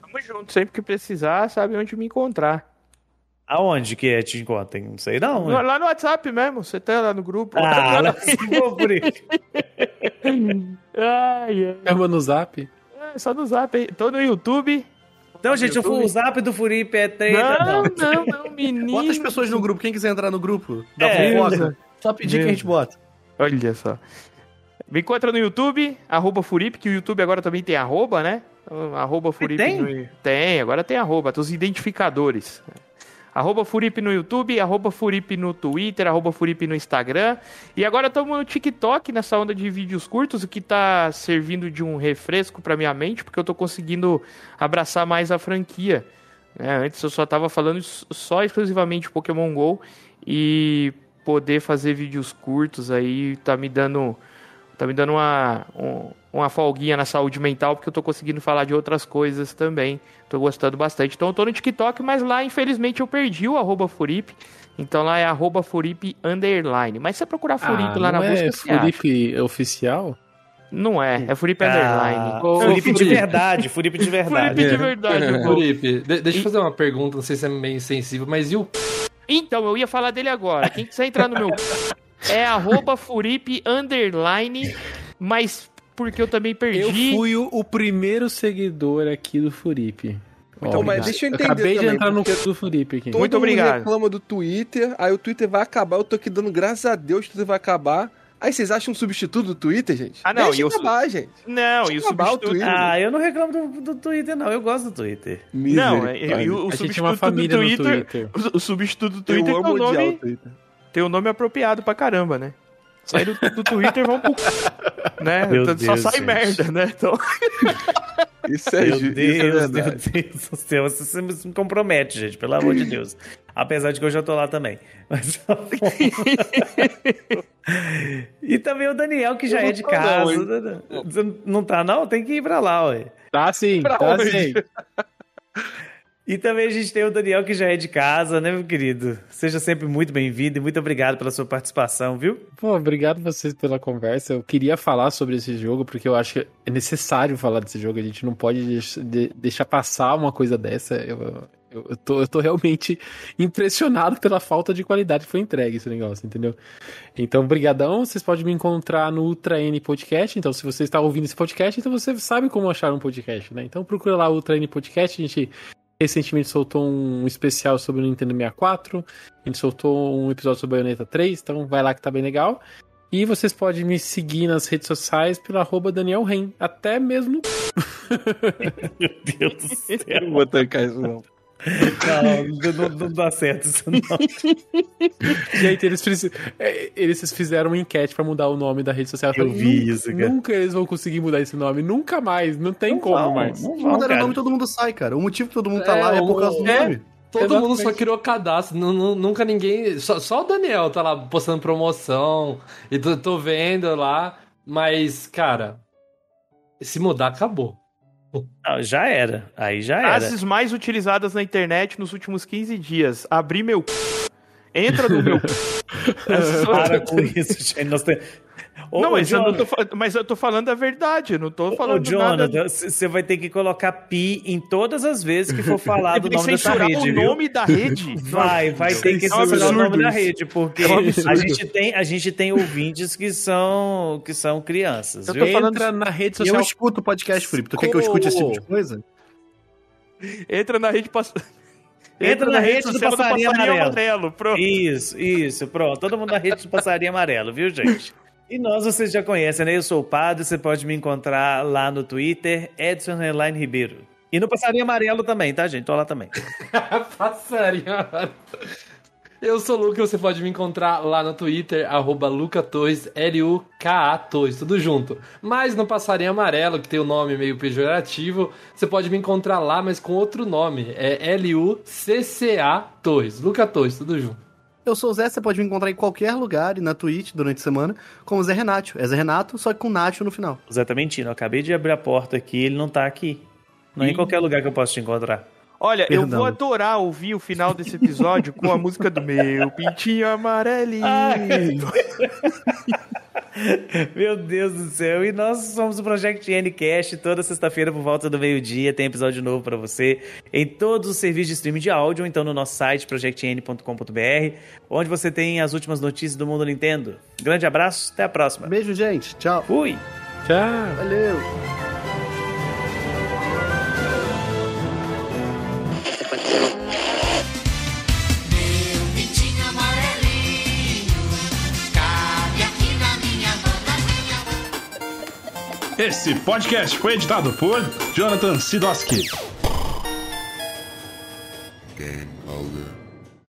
S4: Tamo junto, sempre que precisar, sabe onde me encontrar.
S1: Aonde que é te encontra? Não sei não.
S4: No-
S1: né?
S4: Lá no WhatsApp mesmo, você tá lá no grupo.
S1: Ah, lascou, Furipe.
S4: ai, ai.
S3: Chama no zap.
S4: É, só no zap aí. Tô no YouTube.
S1: Então, gente, o
S4: YouTube?
S1: o zap do Furipe é treta.
S4: Não, não, não, menino.
S2: Bota as pessoas no grupo. Quem quiser entrar no grupo da
S1: É,
S2: fofoca, só pedir que a gente bota.
S4: Olha só. Me encontra no YouTube, arroba Furipe, que o YouTube agora também tem arroba, né? Então, Arroba Furipe
S1: tem?
S4: no... Tem, agora tem arroba, tem os identificadores. Arroba Furipe no YouTube, arroba Furipe no Twitter, arroba Furipe no Instagram. E agora estamos no TikTok, nessa onda de vídeos curtos, o que tá servindo de um refresco pra minha mente, porque eu tô conseguindo abraçar mais a franquia. né? antes eu só tava falando só exclusivamente Pokémon GO e poder fazer vídeos curtos aí tá me dando tá me dando uma, um- uma folguinha na saúde mental, porque eu tô conseguindo falar de outras coisas também. Tô gostando bastante. Então eu tô no TikTok, mas lá, infelizmente, eu perdi o arroba Furipe. Então lá é arroba Furipe underline. Mas se você procurar Furipe lá na
S3: Ah, não
S4: busca,
S3: é
S4: você acha.
S3: Felipe oficial?
S4: Não é, é Furipe
S1: Ah,
S4: underline.
S3: Ô,
S1: Furipe de
S5: Furipe.
S1: verdade, Furipe de verdade.
S4: Furipe de verdade. pô.
S5: Felipe, de- deixa eu fazer uma pergunta, não sei se é meio sensível, mas e o
S4: Então, eu ia falar dele agora. Quem quiser entrar no meu é arroba Furipe underline, mas porque eu também
S3: Eu
S4: perdi.
S3: fui o, o primeiro seguidor aqui do Furipe. Ó,
S7: mas deixa eu entender
S3: acabei de
S7: também,
S3: entrar no cu do Furipe aqui.
S7: Todo
S4: Muito
S7: mundo
S4: obrigado.
S7: reclama do Twitter, aí o Twitter vai acabar, eu tô aqui dando graças a Deus que o Twitter vai acabar. Aí vocês acham um substituto do Twitter, gente?
S4: Ah, não,
S7: Deixa
S4: e eu
S7: acabar, gente.
S4: Não, e o
S7: Deixa acabar o
S4: substituto.
S7: Twitter.
S1: Ah, eu não reclamo do, do Twitter, não. Eu gosto do Twitter.
S4: Não, é-
S7: Misericórdia.
S4: e o, o
S3: a gente
S4: substituto
S3: é uma família
S4: do
S3: no
S4: Twitter.
S3: Twitter.
S4: O, o substituto do
S7: Eu
S4: Twitter
S7: amo
S4: um,
S7: odiar o
S4: nome,
S7: Twitter.
S4: Tem um nome apropriado pra caramba, né? Sai do, do Twitter vão pro. Né?
S1: Meu
S4: Então, Só
S1: Deus,
S4: sai
S1: gente.
S4: merda, né? Então,
S7: Isso é,
S1: Meu
S7: ju- é
S1: Deus, meu
S7: verdade.
S1: Deus do céu. Você me compromete, gente, pelo amor de Deus. Apesar de que eu já tô lá também. Mas. E também o Daniel, que já é de
S7: tô não,
S1: casa.
S7: hein?
S1: Você não tá, não? Tem que ir pra lá, ué.
S3: Tá sim,
S7: Pra
S3: tá
S7: onde?
S3: sim.
S1: E também a gente tem o Daniel, que já é de casa, né, meu querido? Seja sempre muito bem-vindo e muito obrigado pela sua participação, viu?
S3: Pô, obrigado vocês pela conversa. Eu queria falar sobre esse jogo, porque eu acho que é necessário falar desse jogo. A gente não pode deix- de- deixar passar uma coisa dessa. Eu, eu, eu tô, eu tô realmente impressionado pela falta de qualidade que foi entregue esse negócio, entendeu? Então, brigadão. Vocês podem me encontrar no Ultra N Podcast. Então, se você está ouvindo esse podcast, então você sabe como achar um podcast, né? Então, procura lá o Ultra N Podcast. A gente recentemente soltou um especial sobre o Nintendo 64. A gente soltou um episódio sobre Bayonetta 3, então vai lá que tá bem legal. E vocês podem me seguir nas redes sociais pelo arroba Daniel Ren. Até mesmo no...
S1: Meu Deus do céu.
S7: Eu não vou tancar isso, não.
S1: Não, não, não dá certo isso, não.
S3: Gente, eles, fiz- é, eles fizeram uma enquete pra mudar o nome da rede social.
S1: Eu
S3: falei,
S1: vi
S3: "Nunca-
S1: isso, cara.
S3: Nunca eles vão conseguir mudar esse nome. Nunca mais. Não tem
S1: Não
S3: como
S1: vão,
S3: mais.
S1: Não
S2: Se
S1: vão,
S2: mudar o nome, todo mundo sai, cara. O motivo que todo mundo tá
S5: É,
S2: lá é por causa do
S5: é.
S2: nome.
S5: Todo
S3: Exatamente.
S5: mundo só criou cadastro, nu- nu- nunca ninguém. Só, só o Daniel tá lá postando promoção e tô, tô vendo lá, mas, cara, se mudar, acabou.
S1: Já era. Aí já era.
S4: frases mais utilizadas na internet nos últimos 15 dias. Abri meu. Entra no meu.
S1: Para com isso, gente. Nós tem... Ô,
S4: não,
S1: ô,
S4: mas eu, não tô, mas eu tô falando a verdade, não tô
S1: Ô,
S4: falando nada.
S1: Jonathan, você vai ter que colocar pi em todas as vezes que for falar
S4: Tem
S1: do
S4: que
S1: nome dessa rede,
S4: o
S1: viu?
S4: nome da rede.
S1: Vai, vai ter que
S4: É um
S1: censurar o nome da rede, porque
S4: É um
S1: a gente tem, a gente tem ouvintes que são, que são crianças,
S4: Eu
S1: viu?
S4: tô falando-
S3: Entra na rede
S2: E eu
S3: social.
S2: escuto o podcast, Felipe. Tu quer que eu escute esse tipo de coisa?
S4: Entra na rede pass...
S1: Entra na rede do
S4: social
S1: passarinho amarelo.
S4: amarelo. Pronto.
S1: Isso, isso, pronto. Todo mundo na rede do Passarinho Amarelo, viu, gente? E nós vocês já conhecem, né? Eu sou o Padre, você pode me encontrar lá no Twitter, Edson Underline Ribeiro. E no Passarinho Amarelo também, tá, gente? Tô lá também.
S5: Passarinho. Eu sou o Luca, você pode me encontrar lá no Twitter, arroba lucatois, L-U-K-A Tois, tudo junto. Mas no Passarinho Amarelo, que tem o nome meio pejorativo, você pode me encontrar lá, mas com outro nome. É L-U-C-C-A Tois, Luca Tois, tudo junto.
S2: Eu sou o Zé, você pode me encontrar em qualquer lugar e na Twitch durante a semana, como Zé Renato. É Zé Renato, só que com Nacho no final.
S1: Zé tá mentindo. Eu acabei de abrir a porta aqui, ele não tá aqui. Não é em qualquer lugar que eu posso te encontrar.
S4: Olha, eu
S2: Perdão.
S4: vou adorar ouvir o final desse episódio com a música do meu pintinho amarelinho.
S1: Meu Deus do céu. E nós somos o Project Ncast. Toda sexta-feira, por volta do meio-dia, tem episódio novo pra você em todos os serviços de streaming de áudio, então no nosso site, projectn.com.br, onde você tem as últimas notícias do mundo Nintendo. Grande abraço, até a próxima.
S2: Beijo, gente. Tchau.
S1: Fui!
S3: Tchau.
S2: Valeu.
S8: Esse podcast foi editado por Jonathan Sidoski.
S9: Game over.